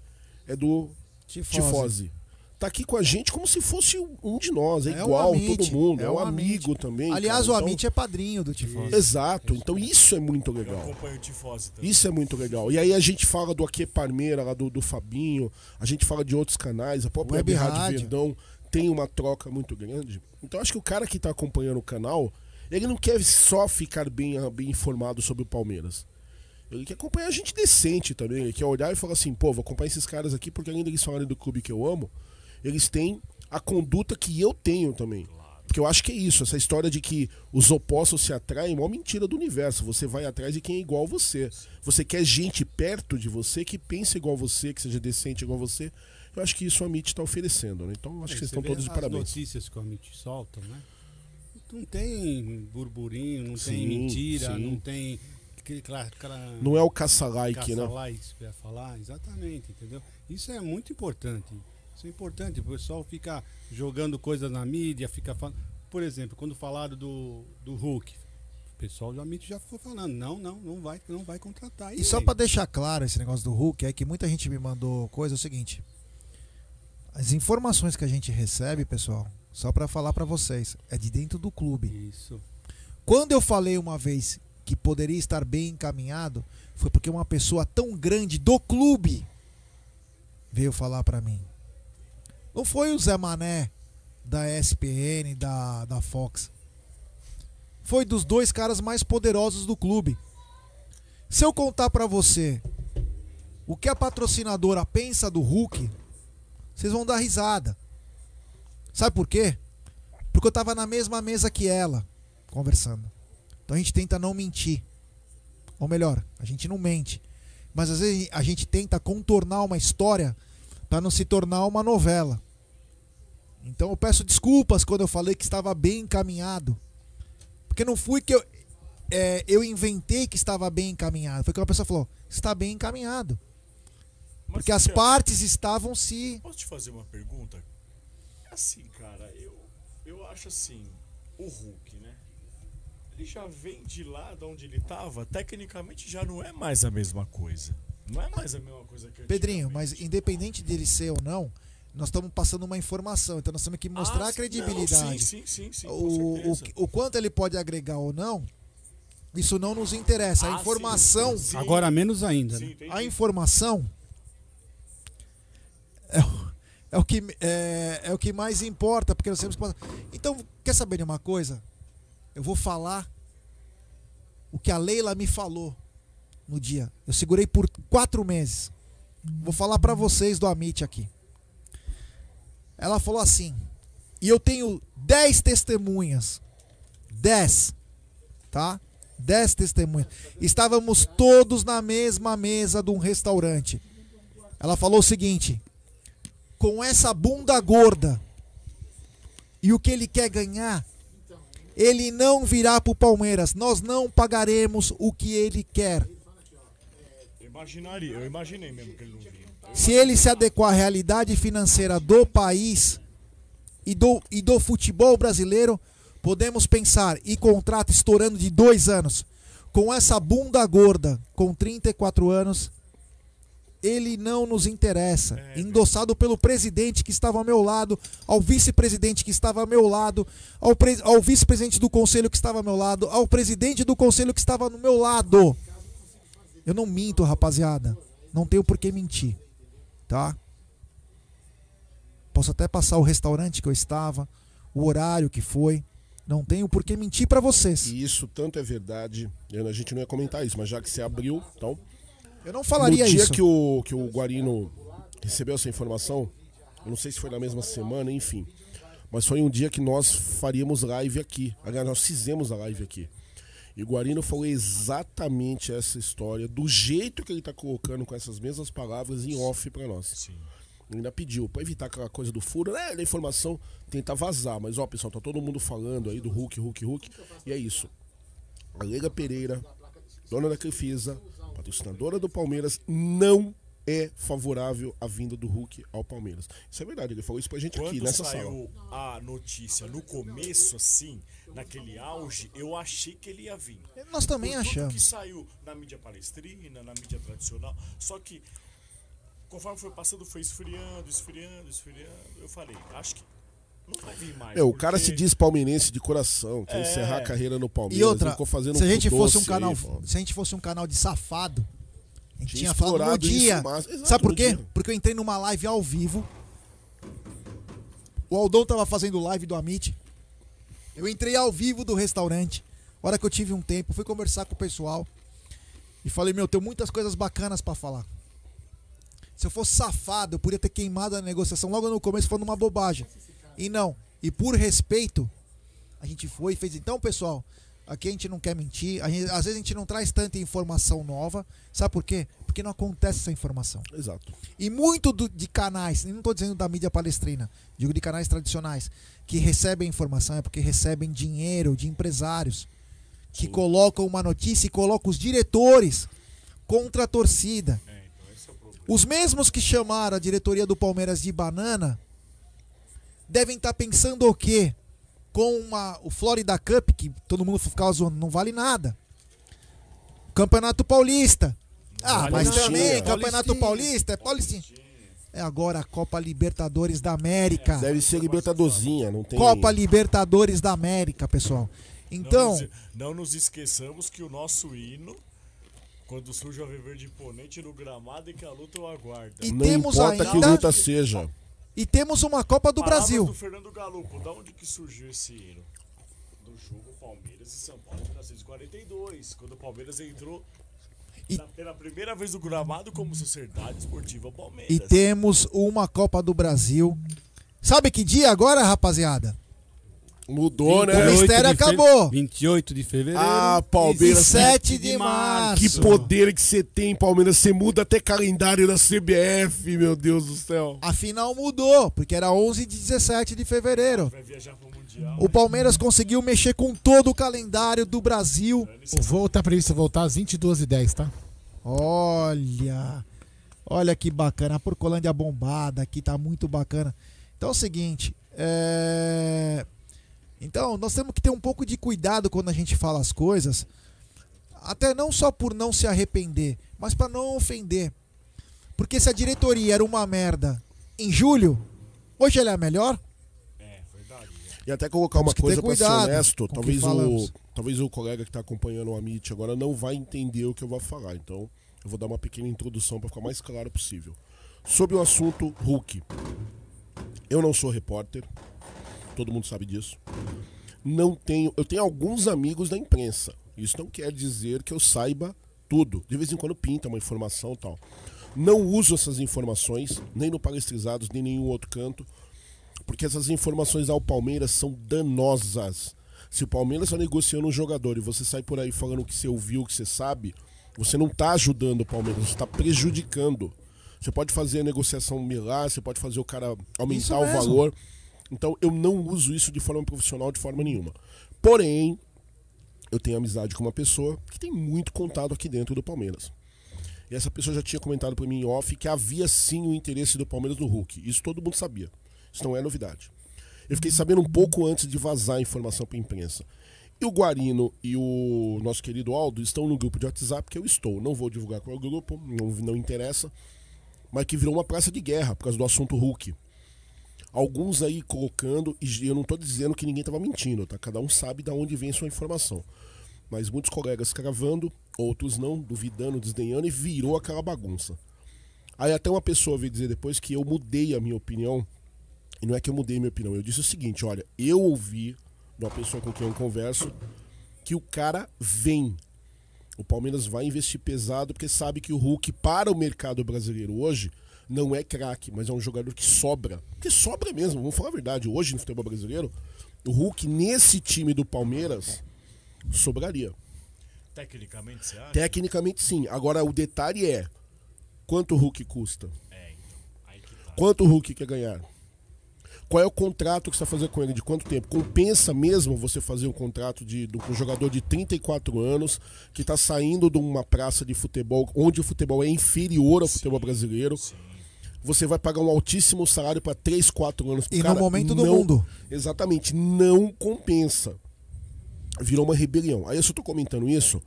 é do Tifose. Tifose. Tá aqui com a gente como se fosse um de nós, é, É igual Amit, todo mundo, é, é um o Amit. amigo também. Aliás, cara. o Então, Amit é padrinho do Tifose. Exato, então isso é muito Eu legal. acompanho o Tifose também. Isso é muito legal. E aí a gente fala do Aqui Parmeira, lá do, do Fabinho, a gente fala de outros canais, a própria Web Web Rádio Rádio. Verdão tem uma troca muito grande. Então acho que o cara que tá acompanhando o canal, ele não quer só ficar bem, ah, bem informado sobre o Palmeiras. Ele quer acompanhar gente decente também. Ele quer olhar e falar assim, pô, vou acompanhar esses caras aqui porque além deles falarem do clube que eu amo, eles têm a conduta que eu tenho também. Porque eu acho que é isso, essa história de que os opostos se atraem, é uma mentira do universo. Você vai atrás de quem é igual a você. Você quer gente perto de você que pense igual a você, que seja decente igual a você. Eu acho que isso a MIT está oferecendo, né? Então acho que vocês Você estão todos de as parabéns. notícias que o Amit solta, né? Não tem burburinho, não Sim, tem mentira, sim. não tem aquele, aquela, aquela Não é o caça-like, né? caça-likes que eu ia falar, exatamente, entendeu? Isso é muito importante. Isso é importante, o pessoal fica jogando coisas na mídia, fica falando. Por exemplo, quando falaram do, do Hulk, o pessoal do Amit já foi falando, não, não, não vai, não vai contratar. E só pra deixar claro esse negócio do Hulk, é que muita gente me mandou coisa, é o seguinte. As informações que a gente recebe, pessoal, só pra falar pra vocês, é de dentro do clube. Isso. Quando eu falei uma vez que poderia estar bem encaminhado, foi porque uma pessoa tão grande do clube veio falar pra mim. Não foi o Zé Mané da ESPN, da, da Fox. Foi dos dois caras mais poderosos do clube. Se eu contar pra você o que a patrocinadora pensa do Hulk, vocês vão dar risada. Sabe por quê? Porque eu tava na mesma mesa que ela, conversando. Então a gente tenta não mentir. Ou melhor, a gente não mente. Mas às vezes a gente tenta contornar uma história para não se tornar uma novela. Então eu peço desculpas quando eu falei que estava bem encaminhado. Porque não fui que eu, é, eu inventei que estava bem encaminhado. Foi que uma pessoa falou: está bem encaminhado. Mas, Porque as partes estavam se. Posso te fazer uma pergunta? Assim, cara, eu, eu acho assim, o Hulk, né? Ele já vem de lá de onde ele tava, tecnicamente já não é mais a mesma coisa. Não é mais a mesma coisa que Pedrinho, mas independente dele ser ou não, nós estamos passando uma informação. Então nós temos que mostrar Ah, a credibilidade. não, sim, sim, sim, o, o, o quanto ele pode agregar ou não, isso não nos interessa. A Ah, informação. sim, sim. Agora menos ainda, Sim, né? A informação é, o- é o que, é, é o que mais importa, porque nós temos que. Então, quer saber de uma coisa? Eu vou falar o que a Leila me falou no dia. Eu segurei por quatro meses. Vou falar pra vocês do Amit aqui. Ela falou assim, e eu tenho dez testemunhas. Dez, tá? Dez testemunhas. Estávamos todos na mesma mesa de um restaurante. Ela falou o seguinte: com essa bunda gorda e o que ele quer ganhar, ele não virá pro Palmeiras. Nós não pagaremos o que ele quer. Eu imaginaria, eu imaginei mesmo que ele não vinha. Se ele se adequar à realidade financeira do país e do, e do futebol brasileiro, podemos pensar e contrato estourando de dois anos. Com essa bunda gorda, com 34 anos, ele não nos interessa. É, Endossado pelo presidente que estava ao meu lado, ao vice-presidente que estava ao meu lado, ao, ao vice-presidente do conselho que estava ao meu lado, ao presidente do conselho que estava no meu lado. Eu não minto, rapaziada. Não tenho por que mentir. Tá? Posso até passar o restaurante que eu estava, o horário que foi. Não tenho por que mentir pra vocês. E isso tanto é verdade. A gente não ia comentar isso, mas já que você abriu, então. Eu não falaria no dia isso. que o, que o Guarino recebeu essa informação, eu não sei se foi na mesma semana, enfim. Mas foi um dia que nós faríamos live aqui. Aliás, nós fizemos a live aqui. E o Guarino falou exatamente essa história, do jeito que ele tá colocando com essas mesmas palavras em off pra nós. Sim. Ele ainda pediu, pra evitar aquela coisa do furo, né? Da informação tenta vazar. Mas ó, pessoal, tá todo mundo falando aí do Hulk, Hulk, Hulk. E é isso. A Leila Pereira, dona da Crefisa, patrocinadora do Palmeiras, não é favorável à vinda do Hulk ao Palmeiras. Isso é verdade, ele falou isso pra gente aqui, Quando nessa sala. saiu a notícia no começo, assim, naquele auge, eu achei que ele ia vir. Nós também Por tudo que achamos. saiu na mídia palestrina, na mídia tradicional. Só que, conforme foi passando, foi esfriando, esfriando, esfriando. Eu falei, acho que não vai vir mais. É, o cara se porque- diz palmeirense de coração, quer É. encerrar a carreira no Palmeiras. E outra, ficou fazendo se a gente fosse um canal, se a gente fosse um canal de safado, a gente Tinha tinha falado no explorado isso, dia. exato, Sabe por no quê? dia. Porque eu entrei numa live ao vivo. O Aldão tava fazendo live do Amit. Eu entrei ao vivo do restaurante. Hora que eu tive um tempo, fui conversar com o pessoal e falei: "Meu, tenho muitas coisas bacanas pra falar. Se eu fosse safado, eu podia ter queimado a negociação logo no começo falando uma bobagem. E não. E por respeito, a gente foi e fez. Então, pessoal, aqui a gente não quer mentir. A gente- às vezes a gente não traz tanta informação nova. Sabe por quê? Porque não acontece essa informação. Exato. E muito do- de canais, não estou dizendo da mídia palestrina, digo de canais tradicionais, que recebem informação é porque recebem dinheiro de empresários que Sim. colocam uma notícia e colocam os diretores contra a torcida. É, então esse é o problema. Os mesmos que chamaram a diretoria do Palmeiras de banana devem estar pensando o quê? Com uma, o Florida Cup, que todo mundo ficava zoando, não vale nada. Campeonato Paulista. Ah, vale mas nada. também, Paulistinha. Campeonato. Paulista é Paulistinha. é agora a Copa Libertadores da América. Deve ser Libertadorzinha, não tem. Copa Libertadores da América, pessoal. Então, Não nos, não nos esqueçamos que o nosso hino, quando surge o Verde imponente no gramado e que a luta o aguarda. E Não temos importa que ainda- luta seja. E temos uma Copa do Palavras Brasil. do Fernando Galupo, da onde que surgiu esse hino? Do jogo Palmeiras e São Paulo em 1942, quando o Palmeiras entrou E- pela primeira vez no gramado como Sociedade Esportiva Palmeiras. E temos uma Copa do Brasil. Sabe que dia agora, rapaziada? Mudou, né? O mistério acabou. 28 de fevereiro. Ah, Palmeiras. 17 de março. Que poder que você tem, Palmeiras. Você muda até calendário da CBF, meu Deus do céu. A final mudou, porque era 11 de 17 de fevereiro. Vai viajar pro Mundial. O Palmeiras conseguiu mexer com todo o calendário do Brasil. O voo tá previsto voltar às 22h10, tá? Olha, olha que bacana. A Porcolândia bombada aqui tá muito bacana. Então é o seguinte, é... então nós temos que ter um pouco de cuidado quando a gente fala as coisas, até não só por não se arrepender, mas para não ofender. Porque se a diretoria era uma merda em julho, hoje ela é a melhor. É, verdade. E até colocar uma Temos que ter coisa pra ser honesto, talvez o, talvez o colega que tá acompanhando o Amit agora não vai entender o que eu vou falar. Então, eu vou dar uma pequena introdução para ficar mais claro possível. Sobre o assunto Hulk. Eu não sou repórter. Todo mundo sabe disso. Não tenho, eu tenho alguns amigos da imprensa. Isso não quer dizer que eu saiba tudo. De vez em quando pinta uma informação e tal. Não uso essas informações, nem no Palestrizados, nem em nenhum outro canto porque essas informações ao Palmeiras são danosas. Se o Palmeiras está negociando um jogador e você sai por aí falando o que você ouviu, o que você sabe, você não está ajudando o Palmeiras, você está prejudicando. Você pode fazer a negociação milar, você pode fazer o cara aumentar o valor. Então eu não uso isso de forma profissional de forma nenhuma. Porém, eu tenho amizade com uma pessoa que tem muito contato aqui dentro do Palmeiras. E essa pessoa já tinha comentado para mim em off que havia sim o interesse do Palmeiras no Hulk. Isso todo mundo sabia. Isso não é novidade. Eu fiquei sabendo um pouco antes de vazar a informação para a imprensa. E o Guarino e o nosso querido Aldo estão no grupo de WhatsApp que eu estou. Não vou divulgar qual é o grupo, não, não interessa. Mas que virou uma praça de guerra por causa do assunto Hulk. Alguns aí colocando, e eu não estou dizendo que ninguém estava mentindo, tá? Cada um sabe de onde vem sua informação. Mas muitos colegas cravando, outros não, duvidando, desdenhando, e virou aquela bagunça. Aí até uma pessoa veio dizer depois que eu mudei a minha opinião. E não é que eu mudei a minha opinião, eu disse o seguinte, olha, eu ouvi de uma pessoa com quem eu converso que o cara vem. O Palmeiras vai investir pesado porque sabe que o Hulk para o mercado brasileiro hoje não é craque, mas é um jogador que sobra. Que sobra mesmo, vamos falar a verdade. Hoje no futebol brasileiro, o Hulk nesse time do Palmeiras sobraria. Tecnicamente, você acha? Tecnicamente sim. Agora o detalhe é quanto o Hulk custa? É, então. Tá. Quanto o Hulk quer ganhar? Qual é o contrato que você vai fazer com ele? De quanto tempo? Compensa mesmo você fazer um contrato de, de um jogador de 34 anos que está saindo de uma praça de futebol onde o futebol é inferior ao futebol brasileiro? Você vai pagar um altíssimo salário para 3, 4 anos. E no cara? momento do Não- mundo. Exatamente, não compensa. Virou uma rebelião. Aí eu só tô comentando isso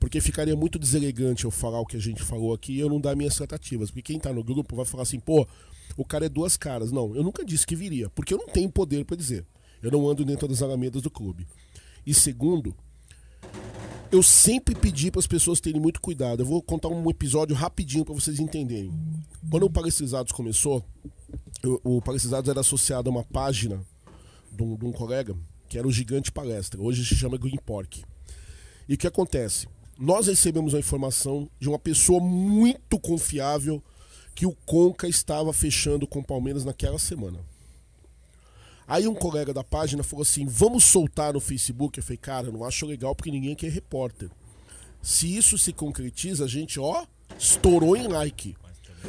porque ficaria muito deselegante eu falar o que a gente falou aqui e eu não dar minhas tratativas. Porque quem tá no grupo vai falar assim, pô, o cara é duas caras. Não, eu nunca disse que viria, porque eu não tenho poder para dizer. Eu não ando dentro das alamedas do clube. E segundo, eu sempre pedi para as pessoas terem muito cuidado. Eu vou contar um episódio rapidinho para vocês entenderem. Quando o Palestrizados começou, eu- o Palestrizados era associado a uma página de um, de um colega que era o Gigante Palestra. Hoje se chama Green Pork. E o que acontece? Nós recebemos a informação de uma pessoa muito confiável que o Conca estava fechando com o Palmeiras naquela semana. Aí um colega da página falou assim: vamos soltar no Facebook. Eu falei, cara, eu não acho legal porque ninguém é repórter. Se isso se concretiza, a gente, ó, estourou em like.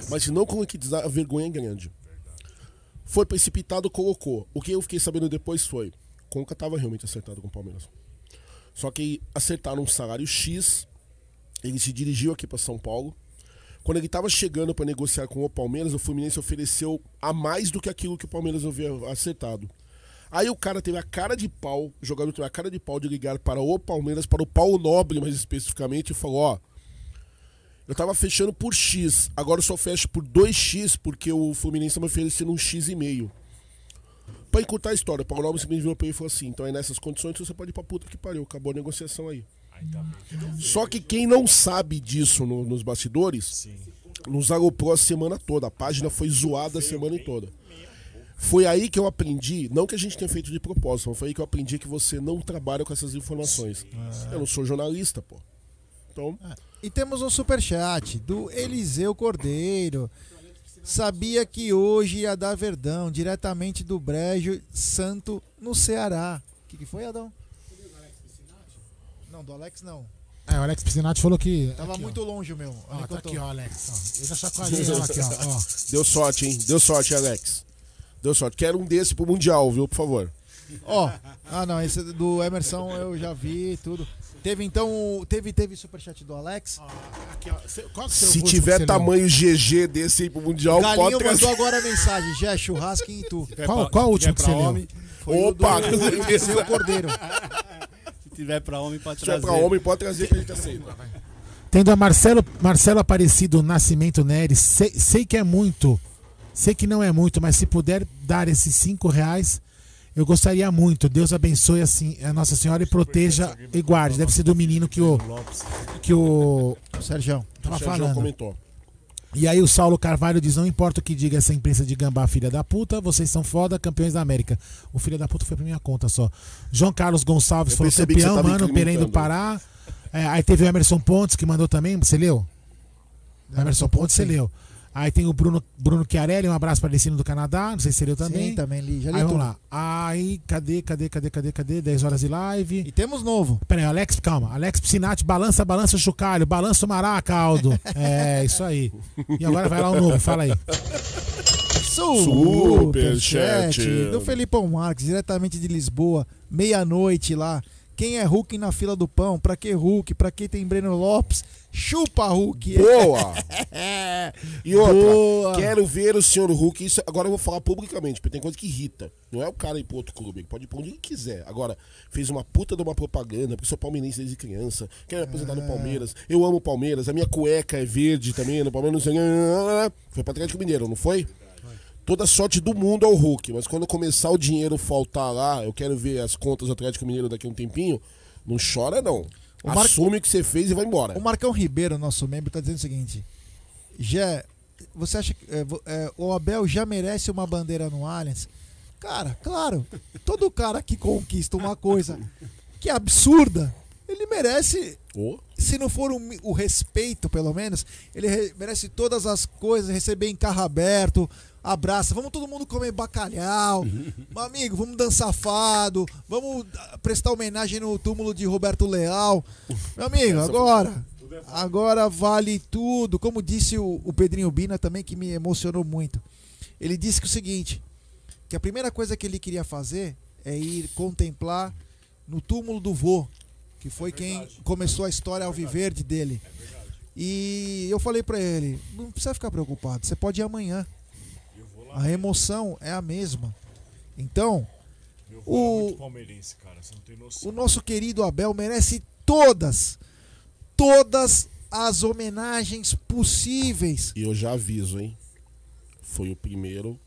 Mas se não concretizar, a vergonha é grande. Foi precipitado, colocou. O que eu fiquei sabendo depois foi: Conca estava realmente acertado com o Palmeiras. Só que acertaram um salário X. Ele se dirigiu aqui para São Paulo. Quando ele estava chegando para negociar com o Palmeiras, o Fluminense ofereceu a mais do que aquilo que o Palmeiras havia acertado. Aí o cara teve a cara de pau, o jogador teve a cara de pau de ligar para o Palmeiras, para o Paulo Nobre mais especificamente, e falou: Ó, Eu tava fechando por X. Agora eu só fecho por 2X porque o Fluminense tá me oferecendo um X e meio. Pra encurtar a história, o Paulo Alves simplesmente virou pra ele e falou assim: então é nessas condições você pode ir pra puta que pariu. Acabou a negociação aí. Só que quem não sabe disso no- nos bastidores, nos aloprou a semana toda. A página foi zoada a semana toda. Foi aí que eu aprendi, não que a gente tenha feito de propósito, mas foi aí que eu aprendi que você não trabalha com essas informações. Eu não sou jornalista, pô. Então, E temos um superchat do Eliseu Cordeiro. Sabia que hoje ia dar Verdão, diretamente do Brejo Santo, no Ceará. O que, que foi, Adão? Não, do Alex não. É, o Alex Piscinati falou que. Tava aqui, ó. muito longe o meu. Ó, que tá aqui, ó, Alex. Ó, eu já chacoalhei ó, aqui, ó. ó. deu sorte, hein? Deu sorte, Alex. Deu sorte. Quero um desse pro Mundial, viu, por favor. Ó, ah não, esse do Emerson eu já vi tudo. Teve então, o- teve teve superchat do Alex. Ó, aqui, ó. Que é o seu Se que tiver tamanho GG desse aí pro Mundial, Galinho pode mandou agora a mensagem, Jé, churrasco em tu. Qual- qual o último que pra você leu? Foi o Opa, do. Eliseu Cordeiro. Se tiver pra homem, pode Se tiver trazer. pra homem, pode trazer que a gente aceita. Tendo a Marcelo, Marcelo Aparecido Nascimento Neres, sei, sei que é muito, sei que não é muito, mas se puder dar esses cinco reais, eu gostaria muito. Deus abençoe assim a Nossa Senhora e proteja e guarde. Deve ser do menino que o que o Sérgio. tava O Sérgio falando. comentou. E aí o Saulo Carvalho diz: não importa o que diga essa imprensa de gambá, filha da puta, vocês são foda, campeões da América. O filho da puta foi pra minha conta só. João Carlos Gonçalves Eu você campeão, mano, Belém do. Pará. É, aí teve o Emerson Pontes que mandou também, você leu? Emerson Pontes você leu. Aí tem o Bruno, Bruno Chiarelli, um abraço para Destino do Canadá, não sei se leu também. Sim, também li. Já li Aí vamos tudo. lá. Aí, cadê, cadê, cadê, cadê, cadê? 10 horas de live. E temos novo. Pera aí, Alex, calma. Alex Piscinati, balança, balança o chocalho, balança o maraca, Aldo. É, isso aí. E agora vai lá o novo, fala aí. Superchat. Superchat do Felipão Marques, diretamente de Lisboa, meia-noite lá. Quem é Hulk na fila do pão? Pra que Hulk? Pra que tem Breno Lopes? Chupa Hulk! Boa! E outra, Boa. quero ver o senhor Hulk. Isso agora eu vou falar publicamente, porque tem coisa que irrita. Não é o cara ir pro outro clube, ele pode ir pra onde ele quiser. Agora, fez uma puta de uma propaganda, porque sou palmeirense desde criança, quero me apresentar É. no Palmeiras. Eu amo o Palmeiras, a minha cueca é verde também, no Palmeiras não sei. Foi pra Atlético Mineiro, não foi? Toda sorte do mundo ao Hulk, mas quando começar o dinheiro faltar lá, eu quero ver as contas do Atlético Mineiro daqui a um tempinho. Não chora, não. O Mar- Assume o que você fez e vai embora. O Marcão Ribeiro, nosso membro, tá dizendo o seguinte: Jé, você acha que é, é, o Abel já merece uma bandeira no Allianz? Cara, claro, todo cara que conquista uma coisa que é absurda, ele merece Ô, se não for o, mi- o respeito, pelo menos, ele re- merece todas as coisas, receber em carro aberto, abraça, vamos todo mundo comer bacalhau, meu amigo, vamos dançar fado, vamos ah, prestar homenagem no túmulo de Roberto Leal. Meu amigo, agora, agora vale tudo. Como disse o, o Pedrinho Bina também, que me emocionou muito. Ele disse que o seguinte, que a primeira coisa que ele queria fazer é ir contemplar no túmulo do vô, que foi quem começou a história alviverde dele. E eu falei pra ele, não precisa ficar preocupado, você pode ir amanhã. A emoção é a mesma. Então, é O- muito palmeirense, cara. Você não tem noção. o nosso querido Abel merece todas, todas as homenagens possíveis. E eu já aviso, hein? Foi o primeiro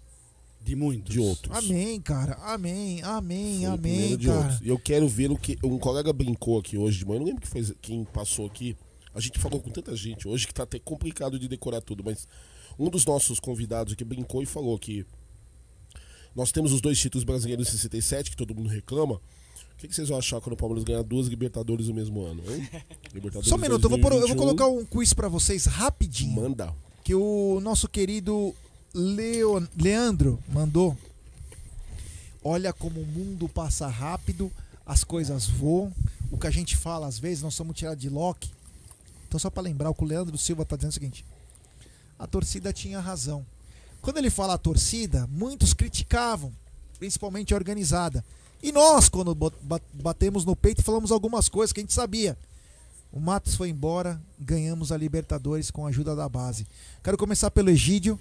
De muitos. de outros. Amém, cara. Amém, amém, Foi o amém, primeiro de cara. outros. E eu quero ver o que. Um colega brincou aqui hoje de manhã, não lembro que foi, quem passou aqui. A gente falou com tanta gente hoje que tá até complicado de decorar tudo, mas um dos nossos convidados aqui brincou e falou que nós temos os dois títulos brasileiros em 67, que todo mundo reclama. O que, que vocês vão achar quando o Palmeiras ganhar duas Libertadores no mesmo ano, hein? Libertadores Só um minuto, eu vou, pôr- eu vou 2021. colocar um quiz pra vocês rapidinho. Manda. que o nosso querido Leo- Leandro mandou. Olha como o mundo passa rápido, as coisas voam. O que a gente fala às vezes, nós somos tirados de Loki. Então, só para lembrar, o que o Leandro Silva tá dizendo é o seguinte: a torcida tinha razão. Quando ele fala a torcida, muitos criticavam, principalmente a organizada. E nós, quando batemos no peito, falamos algumas coisas que a gente sabia. O Matos foi embora, ganhamos a Libertadores com a ajuda da base. Quero começar pelo Egídio.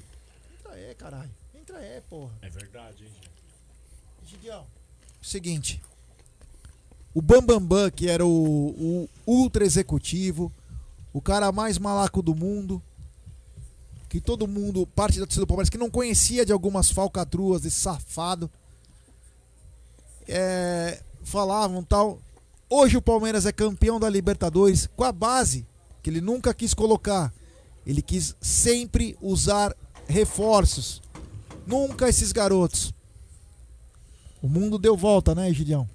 Entra aí, caralho. Entra aí, porra. É verdade, hein, gente? Egidião. Seguinte. O Bambambam, que era o, o ultra executivo, o cara mais malaco do mundo, que todo mundo, parte da torcida do Palmeiras, que não conhecia de algumas falcatruas desse safado, é, falavam tal. Hoje o Palmeiras é campeão da Libertadores com a base que ele nunca quis colocar. Ele quis sempre usar reforços. Nunca esses garotos. O mundo deu volta, né, Gideão?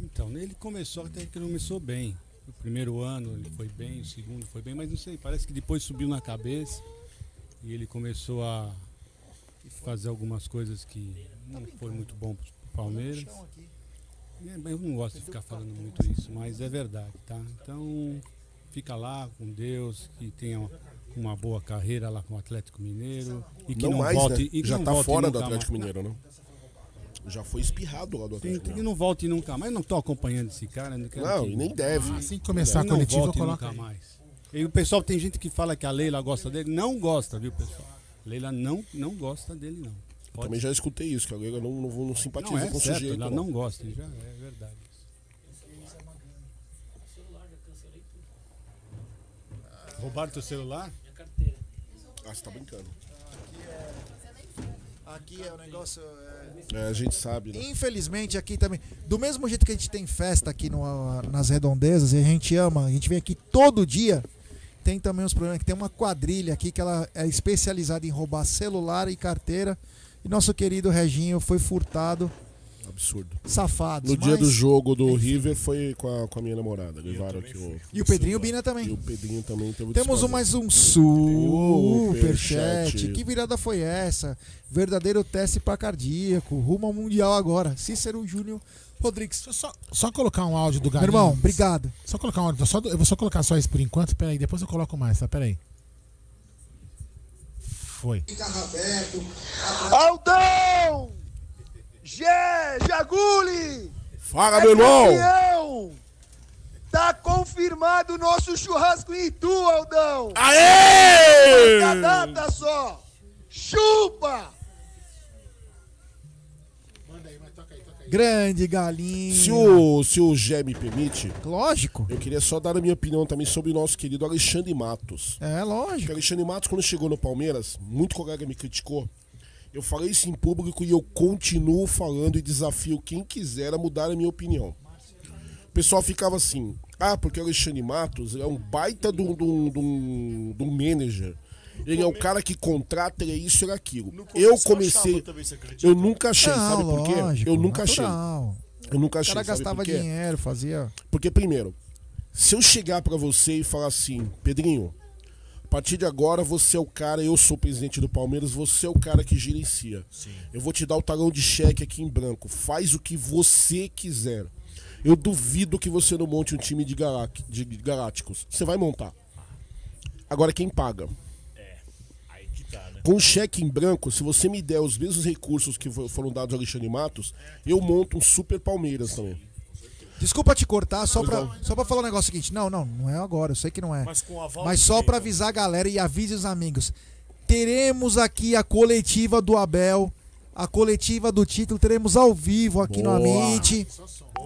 Então, ele começou até que começou bem. O primeiro ano ele foi bem, o segundo foi bem, mas não sei, parece que depois subiu na cabeça e ele começou a fazer algumas coisas que não foi muito bom para o Palmeiras. É, Eu não gosto de ficar falando muito isso, mas é verdade, tá? Então, fica lá com Deus, que tenha uma boa carreira lá com o Atlético Mineiro e que não, não, mais, volte né? e que Já não tá volte fora do Atlético mais. Mineiro, né? Já foi espirrado lá do Atlético que Mineiro. não volte nunca mais. Não estou acompanhando esse cara. Não, quero Não, que- e nem deve. Assim que começar a não coletiva, eu coloco. nunca mais. E o pessoal tem gente que fala que a Leila gosta dele. Não gosta, viu, pessoal? Leila não, não gosta dele, não. Pode Também já escutei isso, que a Leila não, não, não simpatiza não, é com o sujeito. ela não. não gosta, já é verdade. Roubaram teu celular? Ah, você tá brincando. Aqui é o negócio. É, a gente sabe, né? Infelizmente aqui também, do mesmo jeito que a gente tem festa aqui no- nas redondezas e a gente ama, a gente vem aqui todo dia, tem também os problemas que tem uma quadrilha aqui que ela é especializada em roubar celular e carteira. E nosso querido Reginho foi furtado, Absurdo. safados. No dia mas- do jogo do enfim. River foi com a, com a minha namorada. Levaram aqui o. E o Pedrinho Bina E também. o Pedrinho também teve Temos um, mais um Superchat. Que virada foi essa? Verdadeiro teste para cardíaco. Rumo ao Mundial agora. Cícero Júnior Rodrigues. Só, só colocar um áudio do Meu Galinho. irmão, obrigado. Só colocar um áudio. Só, eu vou só colocar só isso por enquanto. Pera aí, depois eu coloco mais, tá? Pera aí. Foi. Aldão! Gé, Jaguli! Fala, meu irmão! campeão! Tá confirmado o nosso churrasco em Itu, Aldão! Aê! A data só! Chupa! Grande galinha. Se o, se o Gé me permite, Lógico. eu queria só dar a minha opinião também sobre o nosso querido Alexandre Matos. É, Porque lógico. Alexandre Matos, quando chegou no Palmeiras, muito colega me criticou. Eu falei isso em público e eu continuo falando e desafio quem quiser a mudar a minha opinião. O pessoal ficava assim, ah, porque o Alexandre Matos é um baita de um, de um- de um- de um manager. Ele é o cara que contrata, ele é isso, ele é aquilo. Eu comecei. Eu nunca achei, Não, sabe por quê? lógico, Eu nunca achei. Eu nunca O achei. cara sabe gastava dinheiro, fazia. Porque, primeiro, se eu chegar pra você e falar assim, Pedrinho, a partir de agora você é o cara, eu sou o presidente do Palmeiras, você é o cara que gerencia. Eu vou te dar o talão de cheque aqui em branco. Faz o que você quiser. Eu duvido que você não monte um time de, galac- de galácticos. Você vai montar. Agora quem paga? Aí que tá, né? Com o cheque em branco, se você me der os mesmos recursos que fo- foram dados ao Alexandre Matos, eu monto um super Palmeiras também. Desculpa te cortar, só pra, só pra falar um negócio seguinte. Não, não, não é agora, eu sei que não é. Mas com aval Mas só pra avisar a galera e avise os amigos. Teremos aqui a coletiva do Abel, a coletiva do título, teremos ao vivo aqui no Boa. Amit.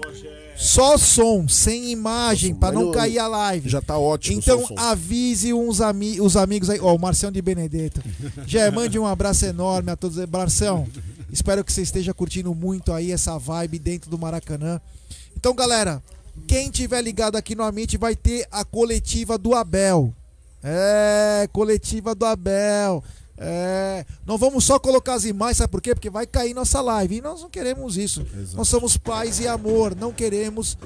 Hoje é Só som, sem imagem, mas não cair a live. Já tá ótimo. Então avise uns ami os amigos aí. Ó, o Marcião de Benedetto. Já mande um abraço enorme a todos. Marcião, espero que você esteja curtindo muito aí essa vibe dentro do Maracanã. Então, galera, quem tiver ligado aqui no Amit vai ter a coletiva do Abel. É, coletiva do Abel. É, não vamos só colocar as imagens, sabe por quê? Porque vai cair nossa live. E nós não queremos isso. Exato. Nós somos paz e amor, não queremos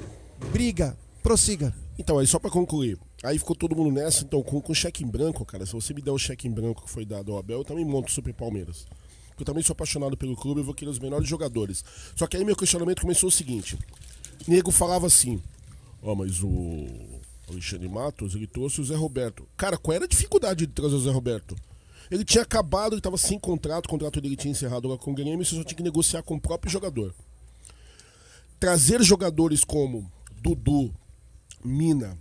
briga. Prossiga. Então, aí só pra concluir. Aí ficou todo mundo nessa, então, com, com cheque em branco, cara. Se você me der o cheque em branco que foi dado ao Abel, eu também monto o Super Palmeiras. Porque eu também sou apaixonado pelo clube e vou querer os melhores jogadores. Só que aí meu questionamento começou o seguinte: Nego falava assim, ó, mas o Alexandre Matos, ele trouxe o Zé Roberto. Cara, qual era a dificuldade de trazer o Zé Roberto? Ele tinha acabado, ele tava sem contrato, o contrato dele tinha encerrado lá com o Grêmio, você só tinha que negociar com o próprio jogador. Trazer jogadores como Dudu, Mina,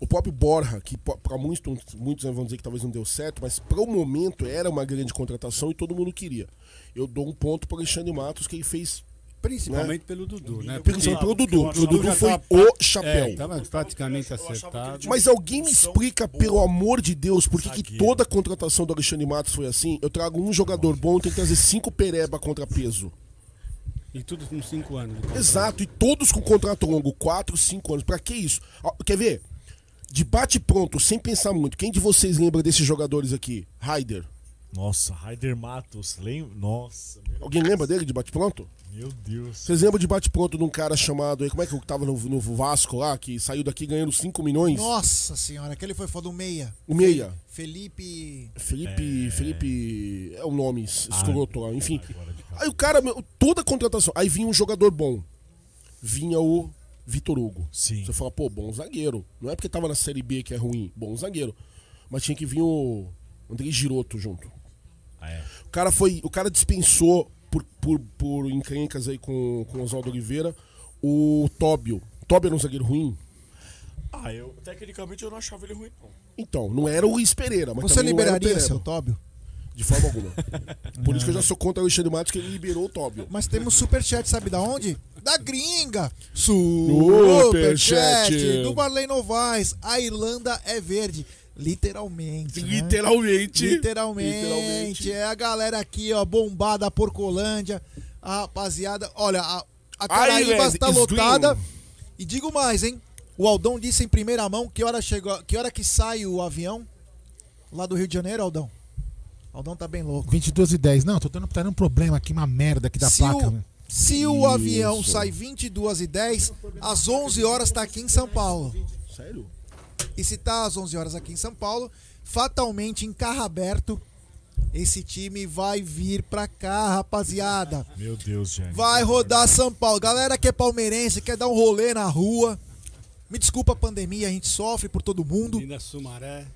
o próprio Borja, que para muitos, muitos vão dizer que talvez não deu certo, mas para o momento era uma grande contratação e todo mundo queria. Eu dou um ponto para Alexandre Matos, que ele fez Principalmente pelo Dudu, né? Principalmente pelo Dudu. O Dudu foi tava- o É, chapéu. tava praticamente acertado. Mas alguém me explica, pelo amor de Deus, por que, toda a contratação do Alexandre Matos foi assim? Eu trago um jogador bom, tenho que trazer cinco pereba contra peso. E tudo com cinco anos. Exato, e todos com contrato longo, quatro, cinco anos. Pra que isso? Quer ver? De bate pronto, sem pensar muito. Quem de vocês lembra desses jogadores aqui? Raider. Nossa, Raider Matos, lembra? Nossa, meu, Alguém lembra dele de bate pronto? meu Deus. Vocês lembram de bate pronto de um cara chamado. Como é que eu tava no, no Vasco lá, que saiu daqui ganhando 5 milhões? Nossa senhora, aquele foi foda do meia. O Meia. Felipe. Felipe. Felipe. É o nome es- escroto lá, enfim. Aí o cara, meu, toda a contratação. Aí vinha um jogador bom. Vinha o Vitor Hugo. Sim. Você fala, pô, bom zagueiro. Não é porque tava na Série B que é ruim, bom zagueiro. Mas tinha que vir o Andrei Giroto junto. Ah, é. O cara foi. O cara dispensou por, por, por encrencas aí com, com o Oswaldo Oliveira o Tóbio. Tóbio era um zagueiro ruim? Ah, eu, tecnicamente eu não achava ele ruim, não. Então, não era o Luiz Pereira, mas Você liberaria seu Tóbio? De forma alguma. Por isso que eu já sou contra o Alexandre Matos, que ele liberou o Tóbio. Mas temos superchat, sabe da onde? Da gringa! Superchat. Do Marley Novaes. A Irlanda é verde. Literalmente. né? Literalmente. Literalmente. Literalmente. É a galera aqui, ó, bombada, Porcolândia. A rapaziada. Olha, a, a Caraíba está lotada. E digo mais, hein? O Aldão disse em primeira mão que hora chegou. Que hora que sai o avião? Lá do Rio de Janeiro, Aldão? Aldão tá bem louco. 22 e 10. Não, tô tendo, tá dando um problema aqui, uma merda aqui da Se placa. o- né? Se o Isso. avião sai 22 e 10, às 11 horas tá aqui em São Paulo. Sério? E se tá às 11 horas aqui em São Paulo, fatalmente em carro aberto, esse time vai vir pra cá, rapaziada. Meu Deus, gente. Vai rodar São Paulo. Galera que é palmeirense, quer dar um rolê na rua. Me desculpa a pandemia, a gente sofre por todo mundo. Linda Sumaré.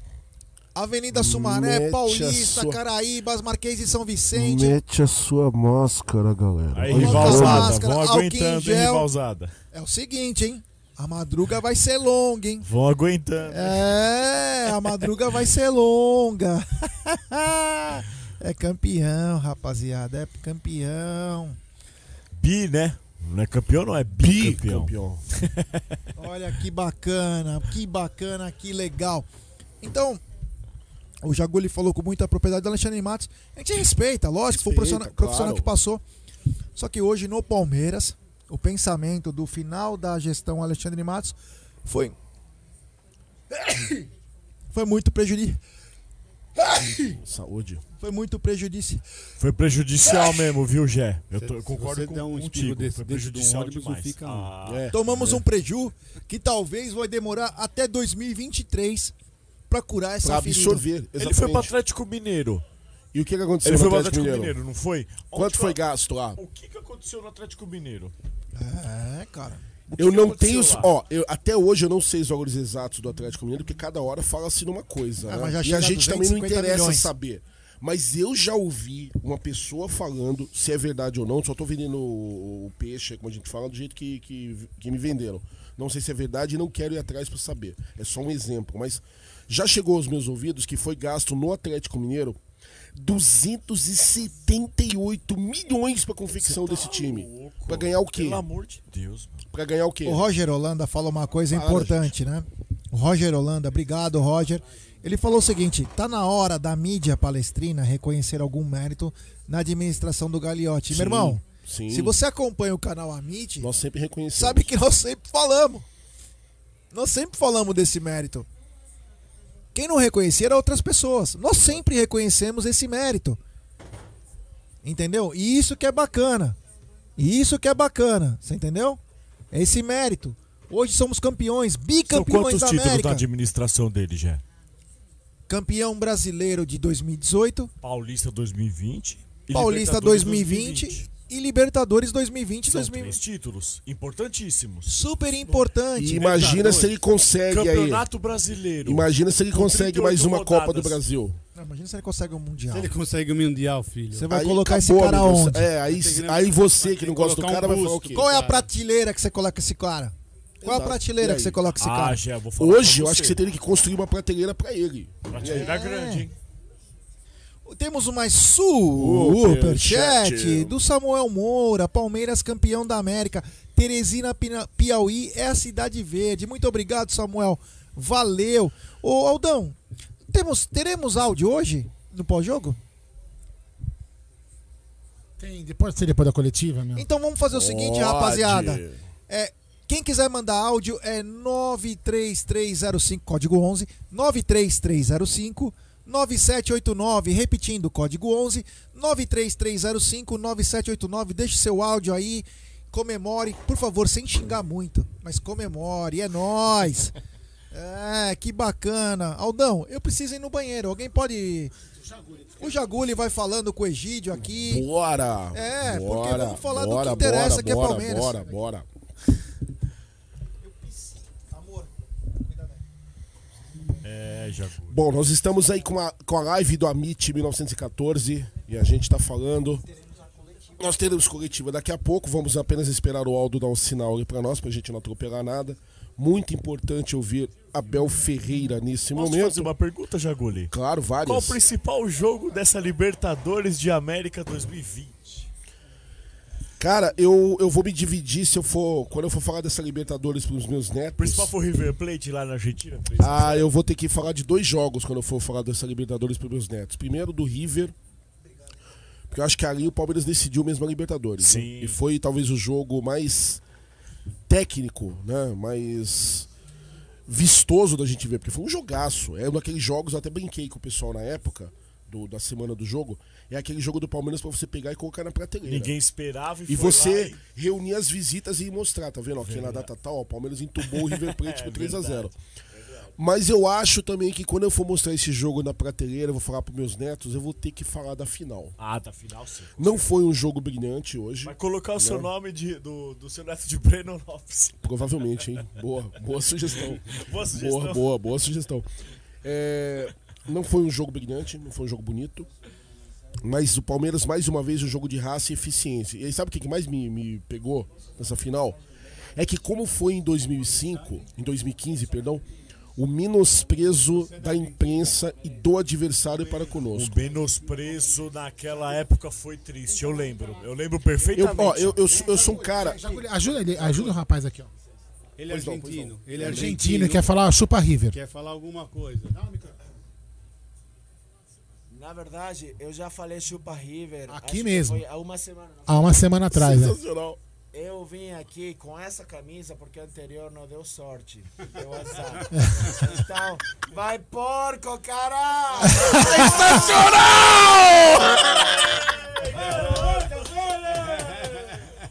Avenida Sumaré, Mete Paulista, sua- Caraíbas, Marquês de São Vicente. Mete a sua máscara, galera. Aí, rivalzada, máscara, vão aguentando, hein, rivalzada. É o seguinte, hein? A madruga vai ser longa, hein? Vão aguentando. É, a madruga vai ser longa. É campeão, rapaziada. É campeão. Bi, né? Não é campeão, não é bicampeão. Bicampeão. Olha que bacana, que bacana, que legal. Então, o Jaguli falou com muita propriedade do Alexandre Matos. A gente respeita, lógico, foi um Respeita, profissional, profissional claro. que passou. Só que hoje no Palmeiras, o pensamento do final da gestão Alexandre Matos foi. Foi muito prejudicial. Saúde. Foi muito prejudicial. Foi prejudicial mesmo, viu, Gé? Eu, tô- eu concordo você com, der um contigo. desse Foi de um prejudicial não demais. fica. Ah, É. Tomamos um preju que talvez vai demorar até 2023 pra curar essa Pra ferida. absorver. Ele foi exatamente. Atlético Mineiro. E o que, que aconteceu Ele no foi pro Atlético Atlético Mineiro? Mineiro, não foi? Quanto Onde foi gasto lá? O que, que aconteceu no Atlético Mineiro? É, cara. Eu não tenho. lá? Ó, eu, até hoje eu não sei os valores exatos do Atlético Mineiro, porque cada hora fala-se numa coisa. É, né? E a gente também não 250 interessa milhões. saber. Mas eu já ouvi uma pessoa falando, se é verdade ou não, só tô vendendo o, o peixe, como a gente fala, do jeito que, que, que me venderam. Não sei se é verdade e não quero ir atrás pra saber. É só um exemplo. Mas já chegou aos meus ouvidos que foi gasto no Atlético Mineiro 278 milhões pra confecção desse time. Pra ganhar o quê? Pelo amor de Deus, mano. Pra ganhar o quê? O Roger Holanda falou uma coisa Para, importante, né? O Roger Holanda, obrigado, Roger. Ele falou o seguinte: tá na hora da mídia palestrina reconhecer algum mérito na administração do Gagliotti. Sim, Meu irmão, sim. se você acompanha o canal Amit, Nós sempre reconhecemos. sabe que nós sempre falamos. Nós sempre falamos desse mérito. Quem não reconhecia eram outras pessoas. Nós sempre reconhecemos esse mérito. Entendeu? E isso que é bacana. E isso que é bacana. Você entendeu? É esse mérito. Hoje somos campeões, São bicampeões quantos da títulos América. da administração dele, Gé? Campeão brasileiro de 2018, Paulista 2020. e Paulista Libertadores 2020, e Libertadores 2020 e São 2020. três títulos importantíssimos. Super importante. E imagina se ele consegue aí. Campeonato Brasileiro. Imagina se ele consegue mais 38 uma Copa do rodadas. Brasil. Não, imagina se ele consegue um mundial. Se ele consegue o Mundial, filho. Você vai Aí colocar esse acabou, cara amigo. onde? É, aí, Tem aí você que tem não gosta do colocar um cara vai falar o quê? Qual é a cara. prateleira que você coloca esse cara? Qual é a prateleira que você coloca esse Ah, cara? Vou falar Hoje eu acho que você teria que construir uma prateleira pra ele. Prateleira É. grande, hein? Temos mais Superchat. do Samuel Moura, Palmeiras campeão da América. Teresina, Piauí é a cidade verde. Muito obrigado, Samuel. Valeu. Ô, Aldão, temos, teremos áudio hoje no pós-jogo? Tem, depois, ser depois da coletiva, meu. Então vamos fazer o seguinte, Pode. rapaziada. É, quem quiser mandar áudio é 93305, código 11, 93305 9789, repetindo, código 11, 93305 9789. Deixe seu áudio aí, comemore, por favor, sem xingar muito, mas comemore, é nóis. É, que bacana. Aldão, eu preciso ir no banheiro. Alguém pode. O Jaguli vai falando com o Egídio aqui. Bora! É, porque bora, vamos falar do bora, que interessa, bora, que é bora, Palmeiras. Bora, bora. Foi. Bom, nós estamos aí com a, com a live do Amit 1914 e a gente tá falando. Nós teremos coletiva daqui a pouco, vamos apenas esperar o Aldo dar um sinal ali pra nós, pra gente não atropelar nada. Muito importante ouvir Abel Ferreira nesse Posso momento. fazer uma pergunta, Jaguli? Claro, Qual o várias. principal jogo dessa Libertadores de América 2020? Cara, eu, eu vou me dividir se eu for. Quando eu for falar dessa Libertadores pros meus netos. principal foi o River Plate lá na Argentina? Ah, eu vou ter que falar de dois jogos quando eu for falar dessa Libertadores para meus netos. Primeiro do River, porque eu acho que ali o Palmeiras decidiu mesmo a Libertadores. né? Sim. E foi talvez o jogo mais técnico, né? Mais vistoso da gente ver, porque foi um jogaço. É um daqueles jogos, eu até brinquei com o pessoal na época do- da semana do jogo. É aquele jogo do Palmeiras para você pegar e colocar na prateleira. Ninguém esperava e, E você e- reunir as visitas e mostrar, tá vendo? Aqui na data tal, ó, o Palmeiras entubou o River Plate É por 3 a 0 verdade, Mas eu acho também que quando eu for mostrar esse jogo na prateleira, eu vou falar pros meus netos, eu vou ter que falar da final. Ah, tá final sim. Não foi um jogo brilhante hoje, Vai colocar o seu nome de, do, do seu neto de Breno Lopes. provavelmente, hein? Boa, boa sugestão. Boa sugestão. Boa, boa, boa sugestão. É, não foi um jogo brilhante, não foi um jogo bonito. Mas o Palmeiras, mais uma vez, um jogo de raça e eficiência. E aí, sabe o que mais me, me pegou nessa final? É que, como foi em 2005, em 2015, perdão, o menosprezo da imprensa e do adversário para O conosco. menosprezo naquela época foi triste, eu lembro. Eu lembro Eu, perfeitamente. ó, eu, eu, sou- eu sou um cara. Ajuda, ele, ajuda o rapaz aqui, ó. Ele é Pois não, pois argentino. Ele é Argentino, argentino. quer falar chupa River. Quer falar alguma coisa. Na verdade, eu já falei chupa River. Aqui mesmo. Foi há uma semana. Há uma semana atrás, né? Sensacional. Eu vim aqui com essa camisa porque a anterior não deu sorte. Deu azar. então, vai porco, caralho!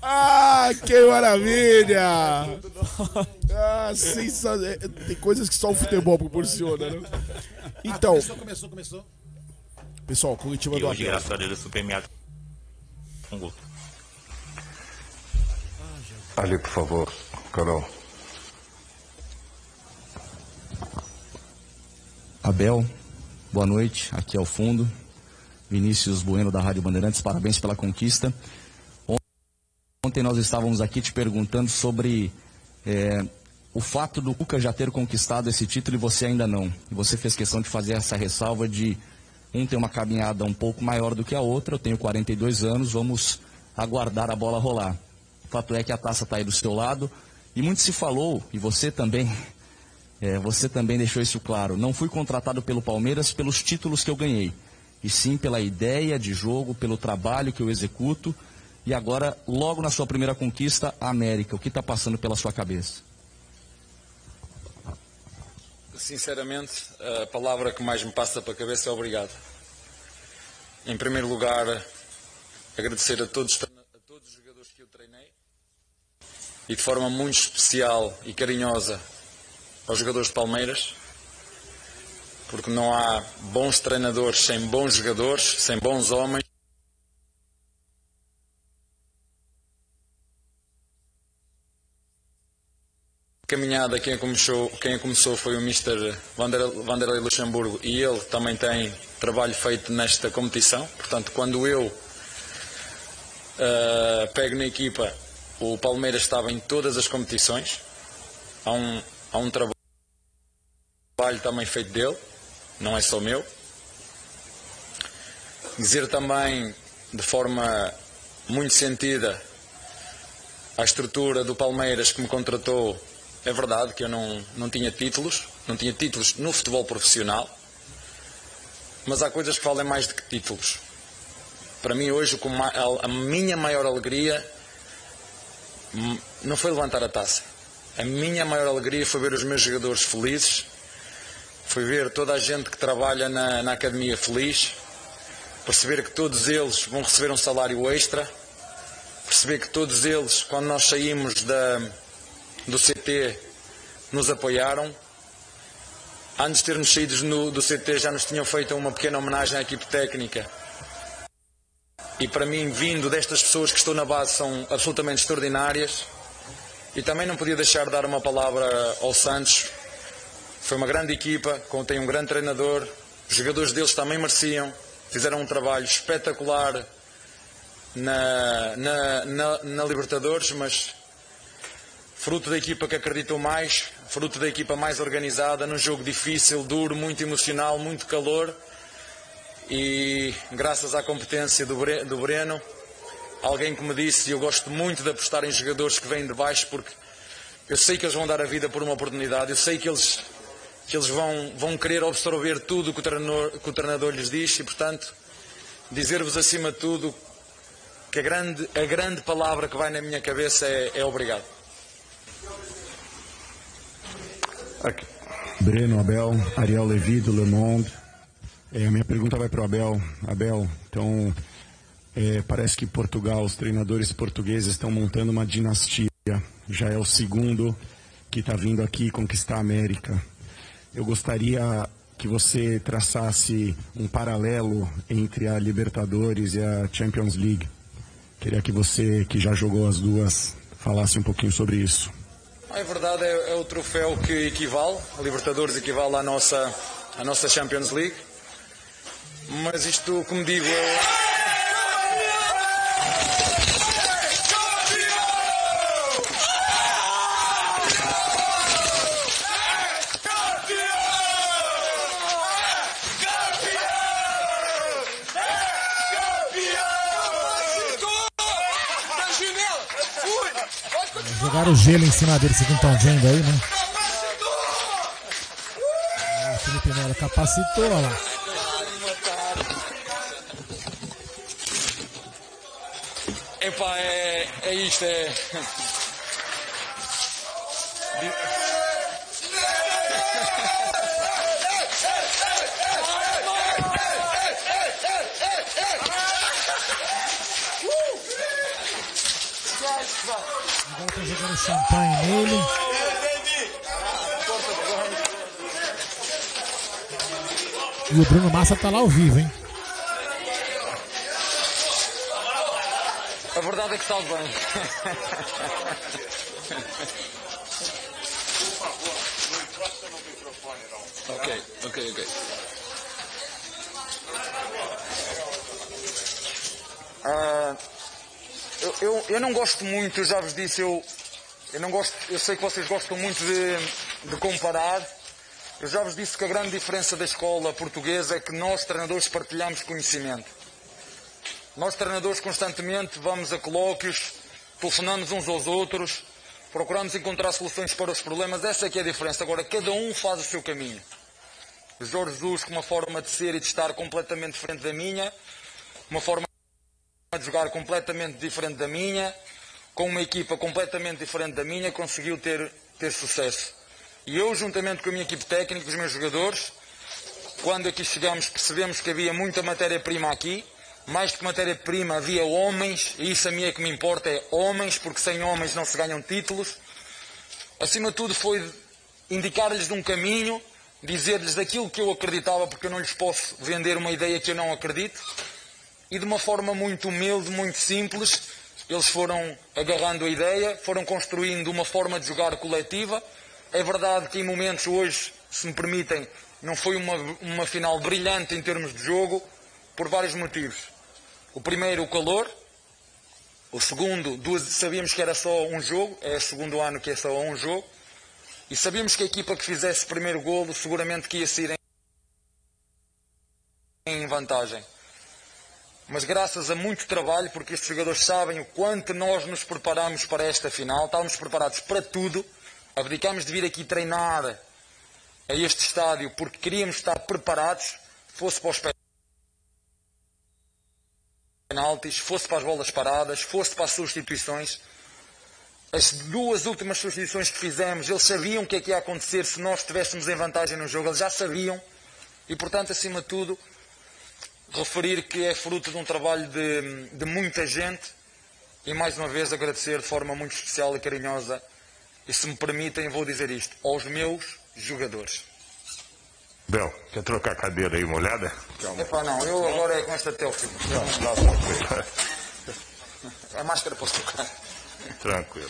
Ah, que maravilha! Ah, sensa... é, Tem coisas que só o futebol proporciona, né? Então, Começou, começou, começou. Pessoal, coletiva E do hoje, Abel. graças a Deus, eu fui premiado com gol. Ali, por favor, Carol. Abel, boa noite, aqui ao fundo. Vinícius Bueno da Rádio Bandeirantes, parabéns pela conquista. On- Ontem nós estávamos aqui te perguntando sobre eh, o fato do Cuca já ter conquistado esse título e você ainda não. E você fez questão de fazer essa ressalva de um ter uma caminhada um pouco maior do que a outra. Eu tenho 42 anos, vamos aguardar a bola rolar. O fato é que a taça está aí do seu lado e muito se falou, e você também é, você também deixou isso claro. Não fui contratado pelo Palmeiras pelos títulos que eu ganhei, e sim pela ideia de jogo, pelo trabalho que eu executo. E agora, logo na sua primeira conquista, a América. O que está passando pela sua cabeça? Sinceramente, a palavra que mais me passa para a cabeça é obrigado. Em primeiro lugar, agradecer a todos, a todos os jogadores que eu treinei e de forma muito especial e carinhosa aos jogadores de Palmeiras, porque não há bons treinadores sem bons jogadores, sem bons homens. Caminhada quem começou, quem começou foi o Mr. Vander- Vanderlei Luxemburgo e ele também tem trabalho feito nesta competição. Portanto, quando eu ah, pego na equipa, o Palmeiras estava em todas as competições. Há um, há um trabalho também feito dele, não é só meu. Dizer também, de forma muito sentida, à estrutura do Palmeiras que me contratou, é verdade que eu não, não tinha títulos, não tinha títulos no futebol profissional, mas há coisas que valem mais do que títulos. Para mim, hoje, a minha maior alegria hum, não foi levantar a taça. A minha maior alegria foi ver os meus jogadores felizes, foi ver toda a gente que trabalha na, na academia feliz, perceber que todos eles vão receber um salário extra, perceber que todos eles, quando nós saímos da, do CT, nos apoiaram. Antes de termos saído no, do CT, já nos tinham feito uma pequena homenagem à equipe técnica e para mim, vindo destas pessoas que estão na base, são absolutamente extraordinárias. E também não podia deixar de dar uma palavra ao Santos. Foi uma grande equipa, contém um grande treinador. Os jogadores deles também mereciam. Fizeram um trabalho espetacular na, na, na, na Libertadores, mas fruto da equipa que acreditou mais, fruto da equipa mais organizada, num jogo difícil, duro, muito emocional, muito calor e graças à competência do Breno, alguém que me disse, e eu gosto muito de apostar em jogadores que vêm de baixo porque eu sei que eles vão dar a vida por uma oportunidade, eu sei que eles, que eles vão, vão querer absorver tudo que o, treinador, que o treinador lhes diz e, portanto, dizer-vos acima de tudo que a grande, a grande palavra que vai na minha cabeça é, é obrigado. Breno, Abel, Ariel Levi do Le Monde. É, a minha pergunta vai para o Abel. Abel, então é, parece que Portugal, os treinadores portugueses estão montando uma dinastia. Já é o segundo que está vindo aqui conquistar a América. Eu gostaria que você traçasse um paralelo entre a Libertadores e a Champions League. Queria que você, que já jogou as duas, falasse um pouquinho sobre isso. É verdade, é, é o troféu que equivale, a Libertadores equivale à nossa, à nossa Champions League. Mas isto, como digo, é... Jogaram gelo em cima dele, vocês não estão vendo aí, né? O Felipe Melo capacitou, olha lá. Epá, é, é isto, é. champanhe nele. E o Bruno Massa tá lá ao vivo, hein? A verdade é que está bem. ok, ok, ok. Uh, eu, eu, eu, não gosto muito, eu já vos disse, eu, eu não gosto, eu sei que vocês gostam muito de, de comparar. Eu já vos disse que a grande diferença da escola portuguesa é que nós, treinadores, partilhamos conhecimento. Nós, treinadores, constantemente vamos a colóquios, telefonamos uns aos outros, procuramos encontrar soluções para os problemas. Essa é que é a diferença. Agora, cada um faz o seu caminho. Jorge Jesus com uma forma de ser e de estar completamente diferente da minha, uma forma de jogar completamente diferente da minha, com uma equipa completamente diferente da minha, conseguiu ter, ter sucesso. E eu, juntamente com a minha equipe técnica, os meus jogadores, quando aqui chegamos, percebemos que havia muita matéria-prima aqui, mais do que matéria-prima, havia homens, e isso a mim é que me importa, é homens, porque sem homens não se ganham títulos. Acima de tudo foi indicar-lhes de um caminho, dizer-lhes daquilo que eu acreditava, porque eu não lhes posso vender uma ideia que eu não acredito. E de uma forma muito humilde, muito simples, eles foram agarrando a ideia, foram construindo uma forma de jogar coletiva. É verdade que em momentos hoje, se me permitem, não foi uma, uma final brilhante em termos de jogo, por vários motivos. O primeiro, o calor. O segundo, duas, sabíamos que era só um jogo, é o segundo ano que é só um jogo. E sabíamos que a equipa que fizesse o primeiro golo seguramente que ia sair em vantagem. Mas graças a muito trabalho, porque estes jogadores sabem o quanto nós nos preparamos para esta final, estávamos preparados para tudo, abdicámos de vir aqui treinar a este estádio porque queríamos estar preparados, fosse para os penaltis, fosse para as bolas paradas, fosse para as substituições. As duas últimas substituições que fizemos, eles sabiam o que é que ia acontecer se nós estivéssemos em vantagem no jogo, eles já sabiam. E, portanto, acima de tudo, referir que é fruto de um trabalho de, de muita gente e, mais uma vez, agradecer de forma muito especial e carinhosa, e se me permitem, vou dizer isto, aos meus jogadores. Bel, quer trocar a cadeira aí, uma olhada? Epá, não, eu agora é com esta até o fim. A máscara posso trocar. Tranquilo.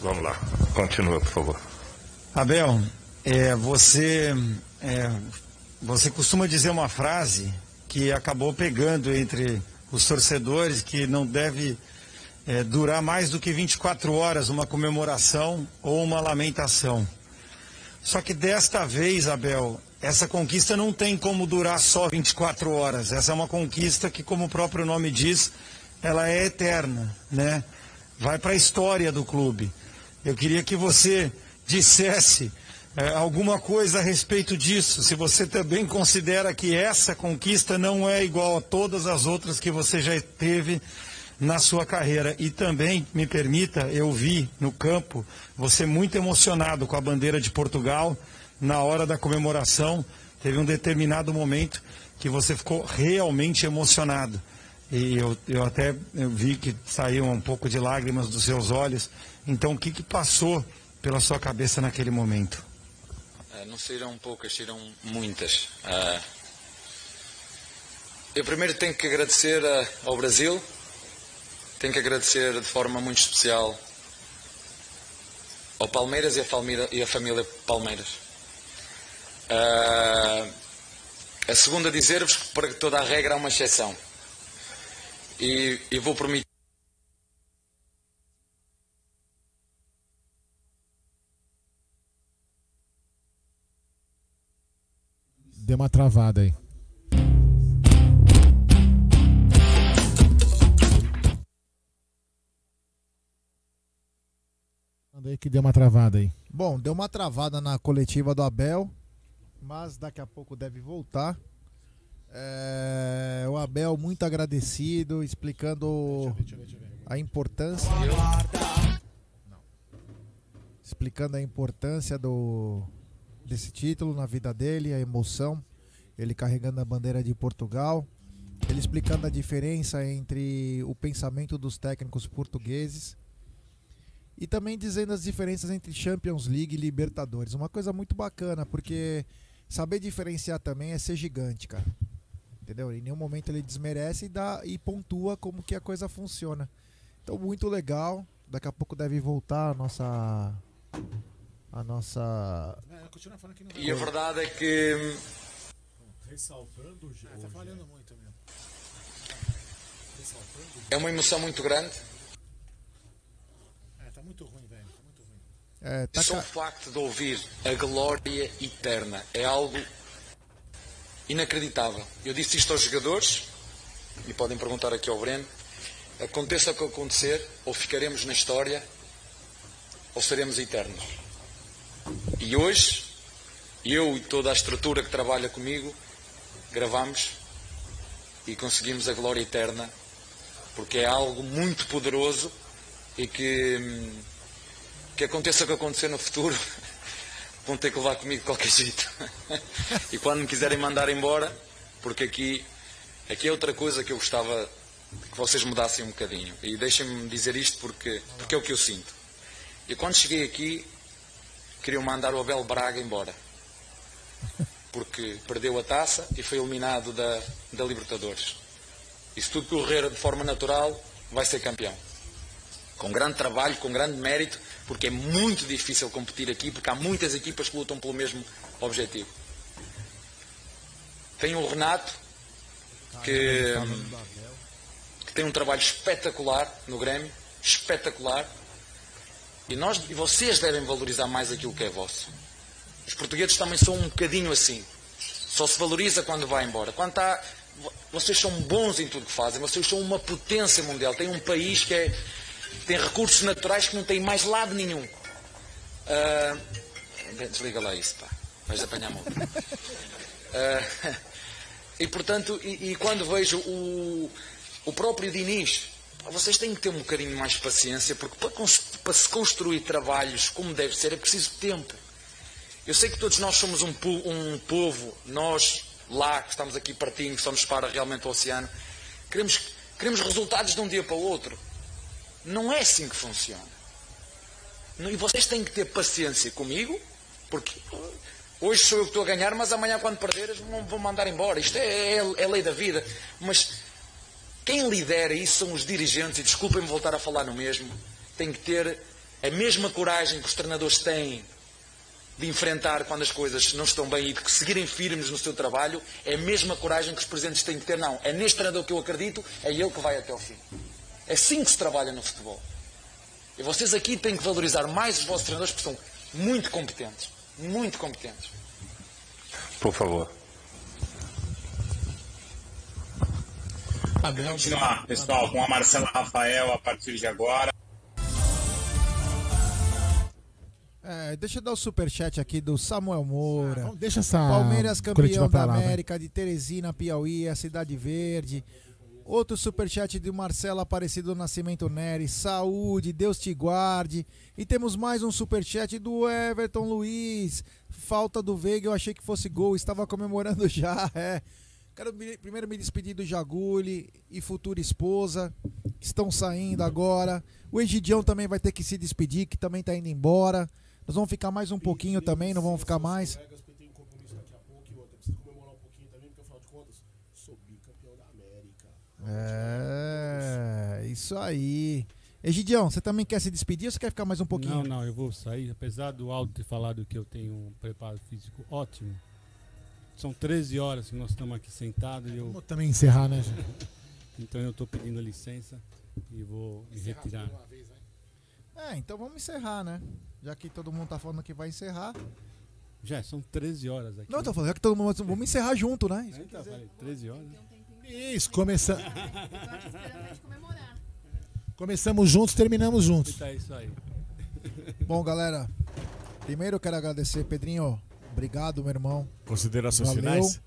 Vamos lá, continua, por favor. Abel, é, você, é, você costuma dizer uma frase que acabou pegando entre os torcedores que não deve é, durar mais do que 24 horas uma comemoração ou uma lamentação. Só que desta vez, Abel, essa conquista não tem como durar só 24 horas. Essa é uma conquista que, como o próprio nome diz, ela é eterna, né? Vai para a história do clube. Eu queria que você dissesse é, alguma coisa a respeito disso. Se você também considera que essa conquista não é igual a todas as outras que você já teve na sua carreira. E também, me permita, eu vi no campo você muito emocionado com a bandeira de Portugal na hora da comemoração. Teve um determinado momento que você ficou realmente emocionado. E eu, eu até eu vi que saiu um pouco de lágrimas dos seus olhos. Então, o que, que passou pela sua cabeça naquele momento? Não saíram poucas, saíram muitas. Uh, eu primeiro tenho que agradecer uh, ao Brasil, tenho que agradecer de forma muito especial ao Palmeiras e a família Palmeiras. a segunda, dizer-vos que para toda a regra há uma exceção. E, e vou permitir. Deu uma travada aí. Mandei que deu uma travada aí. Bom, deu uma travada na coletiva do Abel, mas daqui a pouco deve voltar. É, o Abel muito agradecido, explicando a importância. Explicando a importância do desse título na vida dele, a emoção, ele carregando a bandeira de Portugal, ele explicando a diferença entre o pensamento dos técnicos portugueses e também dizendo as diferenças entre Champions League e Libertadores. Uma coisa muito bacana, porque saber diferenciar também é ser gigante, cara. Entendeu? Em nenhum momento ele desmerece e, dá, e pontua como que a coisa funciona. Então, muito legal. Daqui a pouco deve voltar a nossa. A nossa. E a verdade é que. Ressaltando, Ah, tá falhando muito mesmo. É uma emoção muito grande. É, tá muito ruim, velho. Tá muito ruim. É, tá Só ca- o facto de ouvir a glória eterna é algo inacreditável. Eu disse isto aos jogadores, e podem perguntar aqui ao Breno, aconteça o que acontecer, ou ficaremos na história, ou seremos eternos. E hoje, eu e toda a estrutura que trabalha comigo, gravamos e conseguimos a glória eterna, porque é algo muito poderoso e que, que aconteça o que acontecer no futuro, vão ter que levar comigo de qualquer jeito. e quando me quiserem mandar embora, porque aqui, aqui é outra coisa que eu gostava que vocês mudassem um bocadinho. E deixem-me dizer isto porque, porque é o que eu sinto. E quando cheguei aqui, queriam mandar o Abel Braga embora. Porque perdeu a taça e foi eliminado da, da Libertadores. E se tudo correr de forma natural, vai ser campeão. Com grande trabalho, com grande mérito, porque é muito difícil competir aqui, porque há muitas equipas que lutam pelo mesmo objetivo. Tem o Renato, que, que tem um trabalho espetacular no Grêmio, espetacular. E nós e vocês devem valorizar mais aquilo que é vosso. Os portugueses também são um bocadinho assim. Só se valoriza quando vai embora. Quando está. Vocês são bons em tudo que fazem, vocês são uma potência mundial. Tem um país que é, tem recursos naturais que não tem mais lado nenhum. Uh, desliga lá isso, pá. Vais apanhar muito. Uh, e portanto, e, e, quando vejo o, o próprio Diniz, vocês têm que ter um bocadinho mais de paciência, porque para, para se construir trabalhos como deve ser é preciso tempo. Eu sei que todos nós somos um, um povo, nós lá que estamos aqui pertinho, que somos para realmente o oceano, queremos, queremos resultados de um dia para o outro. Não é assim que funciona. E vocês têm que ter paciência comigo, porque hoje sou eu que estou a ganhar, mas amanhã, quando perderes, vão mandar embora. Isto é, é, é lei da vida. Mas quem lidera isso são os dirigentes, e desculpem-me voltar a falar no mesmo, tem que ter a mesma coragem que os treinadores têm de enfrentar quando as coisas não estão bem e de seguirem firmes no seu trabalho, é a mesma coragem que os presidentes têm que ter. Não, é neste treinador que eu acredito, é ele que vai até ao fim. É assim que se trabalha no futebol. E vocês aqui têm que valorizar mais os vossos treinadores porque são muito competentes. Muito competentes. Por favor. Continuar, pessoal, com a Marcela Rafael a partir de agora. É, deixa eu dar o superchat aqui do Samuel Moura. Ah, deixa essa Palmeiras campeão da lá, América, de Teresina, Piauí, a Cidade Verde. Outro superchat de Marcelo Aparecido Nascimento Neri. Saúde, Deus te guarde. E temos mais um superchat do Everton Luiz. Falta do Veiga, eu achei que fosse gol. Estava comemorando já, é. Quero primeiro me despedir do Jaguli e futura esposa, que estão saindo agora. O Egidião também vai ter que se despedir, que também está indo embora. Nós vamos ficar mais um pouquinho também, não vamos ficar mais. É, isso aí. Egidião, você também quer se despedir ou você quer ficar mais um pouquinho? Não, não, eu vou sair. Apesar do Aldo ter falado que eu tenho um preparo físico ótimo, são 13 horas que nós estamos aqui sentados e eu. Vou também encerrar, né? então eu estou pedindo licença e vou me retirar. É, então vamos encerrar, né? Já que todo mundo tá falando que vai encerrar. Já, são 13 horas aqui. Não, tô falando, já que todo mundo. Vamos encerrar junto, né? Isso, então, falei, 13 horas. Isso, começa... Começamos juntos, terminamos juntos. Então é isso aí. Bom, galera, primeiro eu quero agradecer, Pedrinho. Obrigado, meu irmão. Considerações Valeu. finais?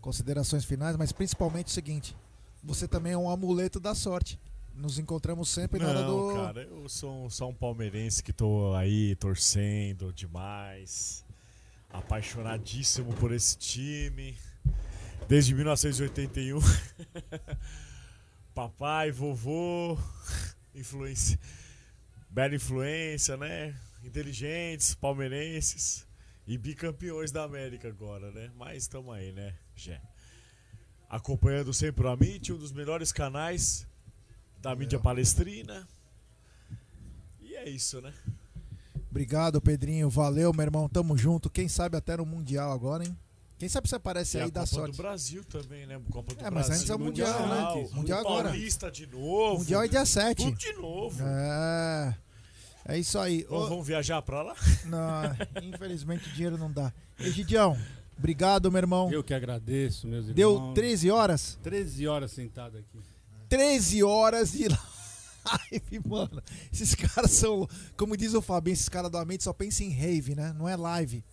Considerações finais, mas principalmente o seguinte: você também é um amuleto da sorte. Nos encontramos sempre Não, na hora do. cara, eu sou só um palmeirense que tô aí torcendo demais. Apaixonadíssimo por esse time. Desde 1981. Papai, vovô, influência. Bela influência, né? Inteligentes, palmeirenses. E bicampeões da América agora, né? Mas estamos aí, né, Jé? Acompanhando sempre o Amit, um dos melhores canais da mídia palestrina. E é isso, né? Obrigado, Pedrinho. Valeu, meu irmão. Tamo junto. Quem sabe até no Mundial agora, hein? Quem sabe você aparece aí da sorte. Copa do Brasil também, né? Copa do é, Brasil. mas antes é o Mundial, mundial né? Mundial agora. Paulista de novo. Mundial é dia 7. Tudo de novo. É. É isso aí. Ou vamos viajar pra lá? Não, infelizmente o dinheiro não dá. Egidião, obrigado, meu irmão. Eu que agradeço, meus irmãos. Deu 13 horas? 13 horas sentado aqui. 13 horas de live, mano. Esses caras são, como diz o Fabinho, esses caras da mente só pensam em rave, né? Não é live.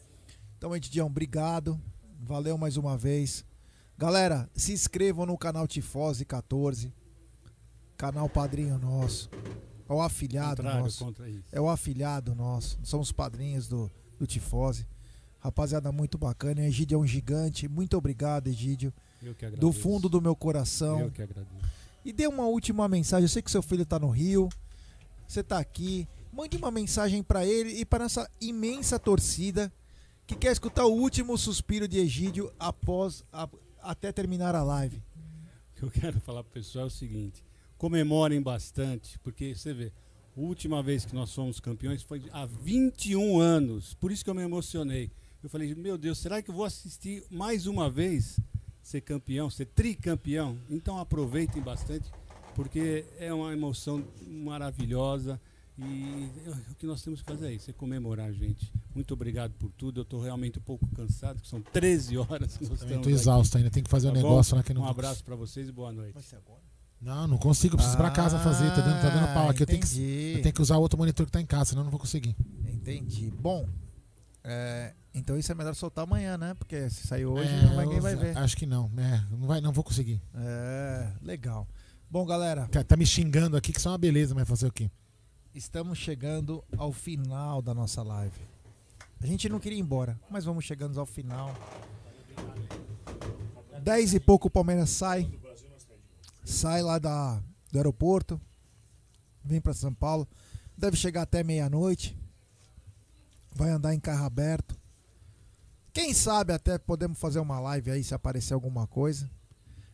Então, Edidião, obrigado. Valeu mais uma vez. Galera, se inscrevam no canal Tifose 14. Canal Padrinho Nosso. É o afilhado nosso. É o afilhado nosso. Somos padrinhos do, do Tifose. Rapaziada, muito bacana. O Egídio é um gigante. Muito obrigado, Egídio. Eu que agradeço. Do fundo do meu coração. Eu que agradeço. E dê uma última mensagem. Eu sei que seu filho está no Rio. Você está aqui. Mande uma mensagem para ele e para essa imensa torcida que quer escutar o último suspiro de Egídio após a, até terminar a live. O que eu quero falar pro pessoal é o seguinte: comemorem bastante, porque você vê, a última vez que nós fomos campeões foi há 21 anos. Por isso que eu me emocionei. Eu falei, meu Deus, será que eu vou assistir mais uma vez ser campeão, ser tricampeão? Então aproveitem bastante, porque é uma emoção maravilhosa E é, o que nós temos que fazer é isso, é comemorar, gente. Muito obrigado por tudo. Eu estou realmente um pouco cansado, que são 13 horas que nós estamos tô exausto aqui. ainda, tem que fazer um Tá bom? negócio lá que não Um abraço para vocês e boa noite. Não, não consigo, preciso ir pra casa fazer, tá dando, tá dando pau aqui. Eu tenho, que, eu tenho que usar outro monitor que tá em casa, senão eu não vou conseguir. Entendi. Bom, é, então isso é melhor soltar amanhã, né? Porque se sair hoje, É, não vai, ninguém eu- vai ver. Acho que não, é, não, vai, não vou conseguir. É, legal. Bom, galera, Tá, tá me xingando aqui, que isso é uma beleza, mas fazer o quê? estamos chegando ao final da nossa live. A gente não queria ir embora, mas vamos chegando ao final. Dez e pouco o Palmeiras sai. Sai lá da, do aeroporto. Vem para São Paulo. Deve chegar até meia-noite. Vai andar em carro aberto. Quem sabe até podemos fazer uma live aí se aparecer alguma coisa.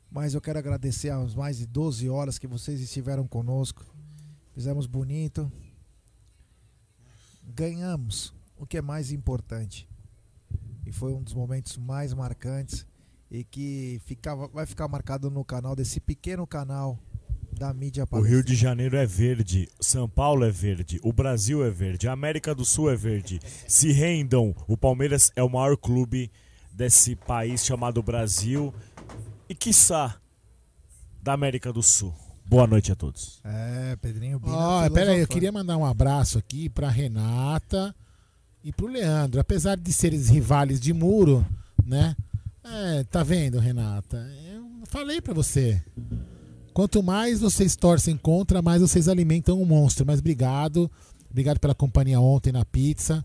Mas eu quero agradecer as mais de 12 horas que vocês estiveram conosco. Fizemos bonito. Ganhamos, o que é mais importante. E foi um dos momentos mais marcantes e que ficava, vai ficar marcado no canal desse pequeno canal da mídia O. Rio de Janeiro é verde, São Paulo é verde, o Brasil é verde, a América do Sul é verde. Se rendam, o Palmeiras é o maior clube desse país chamado Brasil e, quiçá, da América do Sul. Boa noite a todos. É, Pedrinho Bina. Pera aí, eu queria mandar um abraço aqui pra Renata e pro Leandro. Apesar de serem rivais de muro, né? É, tá vendo, Renata? Eu falei pra você. Quanto mais vocês torcem contra, mais vocês alimentam o monstro. Mas obrigado. Obrigado pela companhia ontem na pizza.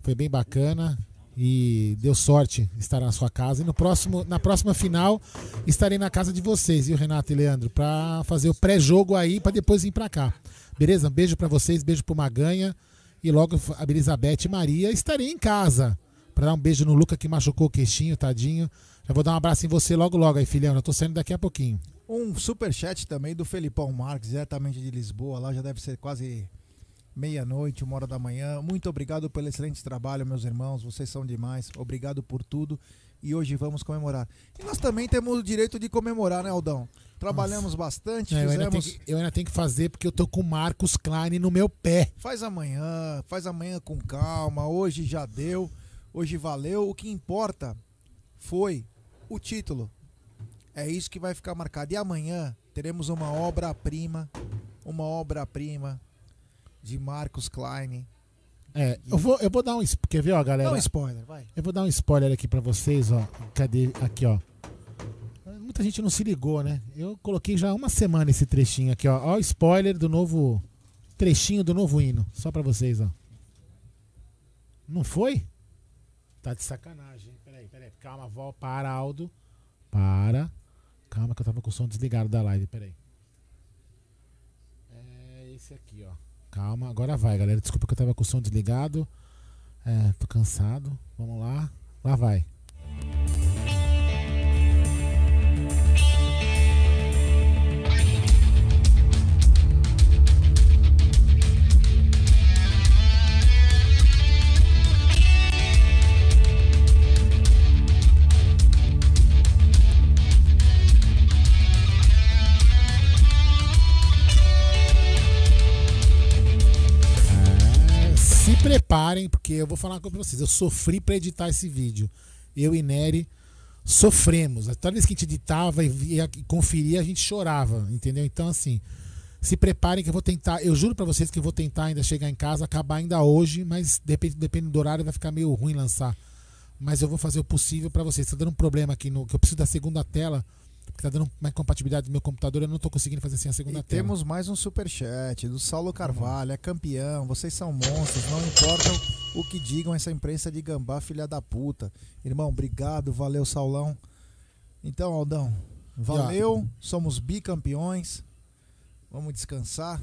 Foi bem bacana. E deu sorte estar na sua casa. E no próximo, na próxima final estarei na casa de vocês, viu, Renato e Leandro? Pra fazer o pré-jogo aí, pra depois vir pra cá. Beleza? Um beijo pra vocês, beijo pro Maganha. E logo a Elizabeth e Maria estarei em casa. Pra dar um beijo no Luca que machucou o queixinho, tadinho. Já vou dar um abraço em você logo, logo aí, filhão. Eu tô saindo daqui a pouquinho. Um superchat também do Felipão Marques, diretamente de Lisboa. Lá já deve ser quase meia-noite, uma hora da manhã. Muito obrigado pelo excelente trabalho, meus irmãos. Vocês são demais. Obrigado por tudo. E hoje vamos comemorar. E nós também temos o direito de comemorar, né, Aldão? Trabalhamos bastante, É, eu, ainda tenho fizemos. que, eu ainda tenho que fazer porque eu tô com o Marcos Klein no meu pé. Faz amanhã, faz amanhã com calma. Hoje já deu, hoje valeu. O que importa foi o título. É isso que vai ficar marcado. E amanhã teremos uma obra-prima, uma obra-prima de Marcos Klein. É, eu vou, eu vou dar um. Quer ver, ó, galera? Dá um spoiler, vai. Eu vou dar um spoiler aqui pra vocês, ó. Cadê? Aqui, ó. Muita gente não se ligou, né? Eu coloquei já uma semana esse trechinho aqui, ó. Ó, o spoiler do novo. Trechinho do novo hino. Só pra vocês, ó. Não foi? Tá de sacanagem. Peraí, peraí. Calma, vó. Para, Aldo. Para. Calma que eu tava com o som desligado da live. Peraí. É esse aqui, ó. Calma, agora vai, galera. Desculpa que eu tava com o som desligado. É, tô cansado. Vamos lá. Lá vai. Preparem, porque eu vou falar uma coisa pra vocês. Eu sofri pra editar esse vídeo. Eu e Nery sofremos. Toda vez que a gente editava e e conferia, a gente chorava, entendeu? Então, assim, se preparem que eu vou tentar. Eu juro pra vocês que eu vou tentar ainda chegar em casa, acabar ainda hoje, mas depende, do horário, vai ficar meio ruim lançar. Mas eu vou fazer o possível pra vocês. Tá dando um problema aqui no. que eu preciso da segunda tela. Porque tá dando uma incompatibilidade do meu computador, eu não tô conseguindo fazer sem a segunda E tela. temos mais um superchat do Saulo Carvalho, é campeão, vocês são monstros, não importam o que digam essa imprensa de gambá, filha da puta. Irmão, obrigado, valeu, Saulão. Então, Aldão, valeu, somos bicampeões, vamos descansar,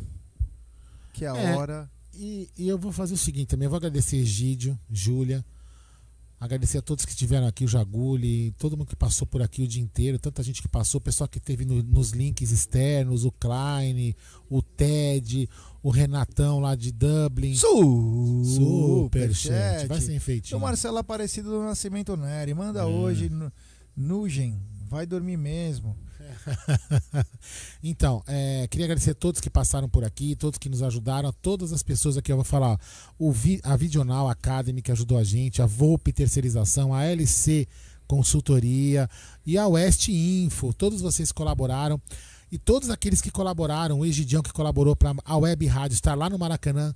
que é a É, hora. E, e eu vou fazer o seguinte também, eu vou agradecer Egídio, Júlia, agradecer a todos que estiveram aqui, o Jaguli, todo mundo que passou por aqui o dia inteiro, tanta gente que passou, o pessoal que teve no- nos links externos, o Klein, o Ted, o Renatão lá de Dublin. Superchat. Vai ser enfeitinho. O Marcelo Aparecido do Nascimento Nery, manda hoje, Nu- Nugem, vai dormir mesmo. então, é, queria agradecer a todos que passaram por aqui, todos que nos ajudaram, a todas as pessoas aqui. Eu vou falar, o Vi- a Videonal Academy que ajudou a gente, a Volpe Terceirização, a LC Consultoria e a West Info. Todos vocês colaboraram. E todos aqueles que colaboraram, o Egidião que colaborou para a Web Rádio estar lá no Maracanã.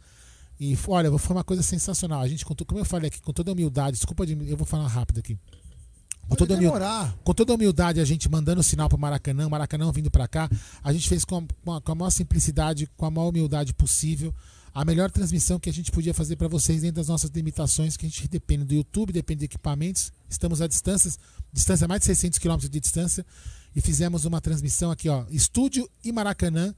E olha, foi uma coisa sensacional. A gente, como eu falei aqui, com toda humildade, desculpa, de- eu vou falar rápido aqui. Com toda, a demorar. com toda a humildade, a gente mandando sinal para o Maracanã, o Maracanã vindo para cá, a gente fez com a, com a- a maior simplicidade, com a maior humildade possível, a melhor transmissão que a gente podia fazer para vocês dentro das nossas limitações, que a gente depende do YouTube, depende de equipamentos, estamos a distâncias, distância mais de 600 quilômetros de distância, e fizemos uma transmissão aqui, ó, estúdio e Maracanã,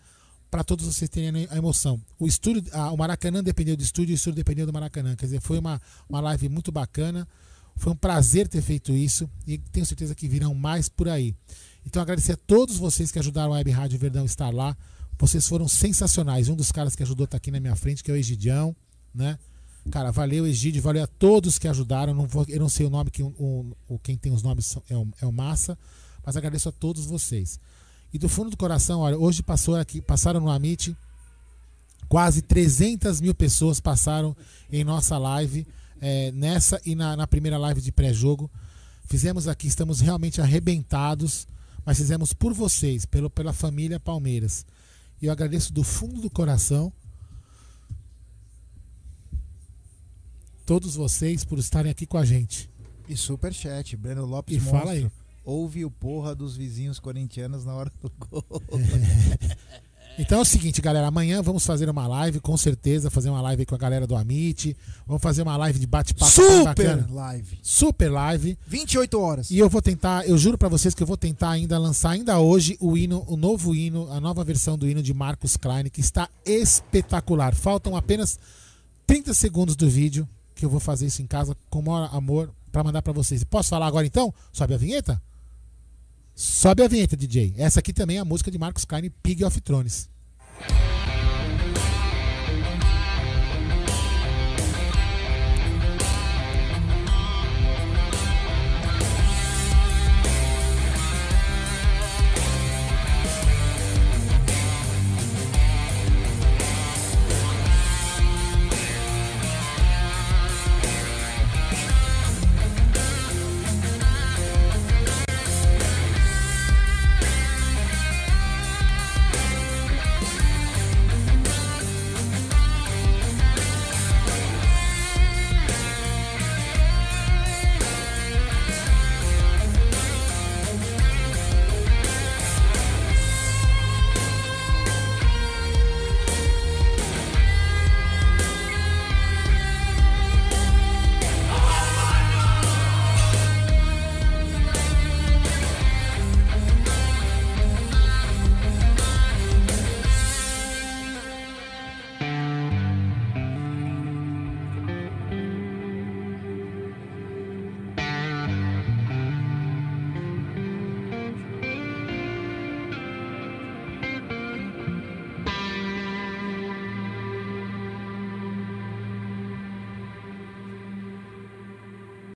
para todos vocês terem a emoção. O estúdio, ah, o Maracanã dependeu do estúdio e o estúdio dependeu do Maracanã. Quer dizer, foi uma, uma live muito bacana. Foi um prazer ter feito isso e tenho certeza que virão mais por aí. Então agradecer a todos vocês que ajudaram a Web Rádio Verdão estar lá. Vocês foram sensacionais. Um dos caras que ajudou está aqui na minha frente, que é o Egidião, né? Cara, valeu Egídio, valeu a todos que ajudaram. Não vou, eu não sei o nome que o, o- quem tem os nomes é o, é o Massa, mas agradeço a todos vocês. E do fundo do coração, olha, hoje passou aqui, passaram no Amit, quase 300 mil pessoas passaram em nossa live, é, nessa e na, na primeira live de pré-jogo. Fizemos aqui, estamos realmente arrebentados, mas fizemos por vocês, pelo, pela família Palmeiras. E eu agradeço do fundo do coração todos vocês por estarem aqui com a gente. E superchat, Breno Lopes E fala aí. Ouve o porra dos vizinhos corintianos na hora do gol. Então é o seguinte, galera. Amanhã vamos fazer uma live, com certeza, fazer uma live com a galera do Amit. Vamos fazer uma live de bate-papo Super live. Super live. 28 horas. E eu vou tentar, eu juro pra vocês que eu vou tentar ainda lançar ainda hoje o hino, o novo hino, a nova versão do hino de Marcos Klein, que está espetacular. Faltam apenas 30 segundos do vídeo, que eu vou fazer isso em casa com o maior amor pra mandar pra vocês. Posso falar agora então? Sobe a vinheta? Sobe a vinheta, DJ. Essa aqui também é a música de Marcos Carne, Pig of Thrones.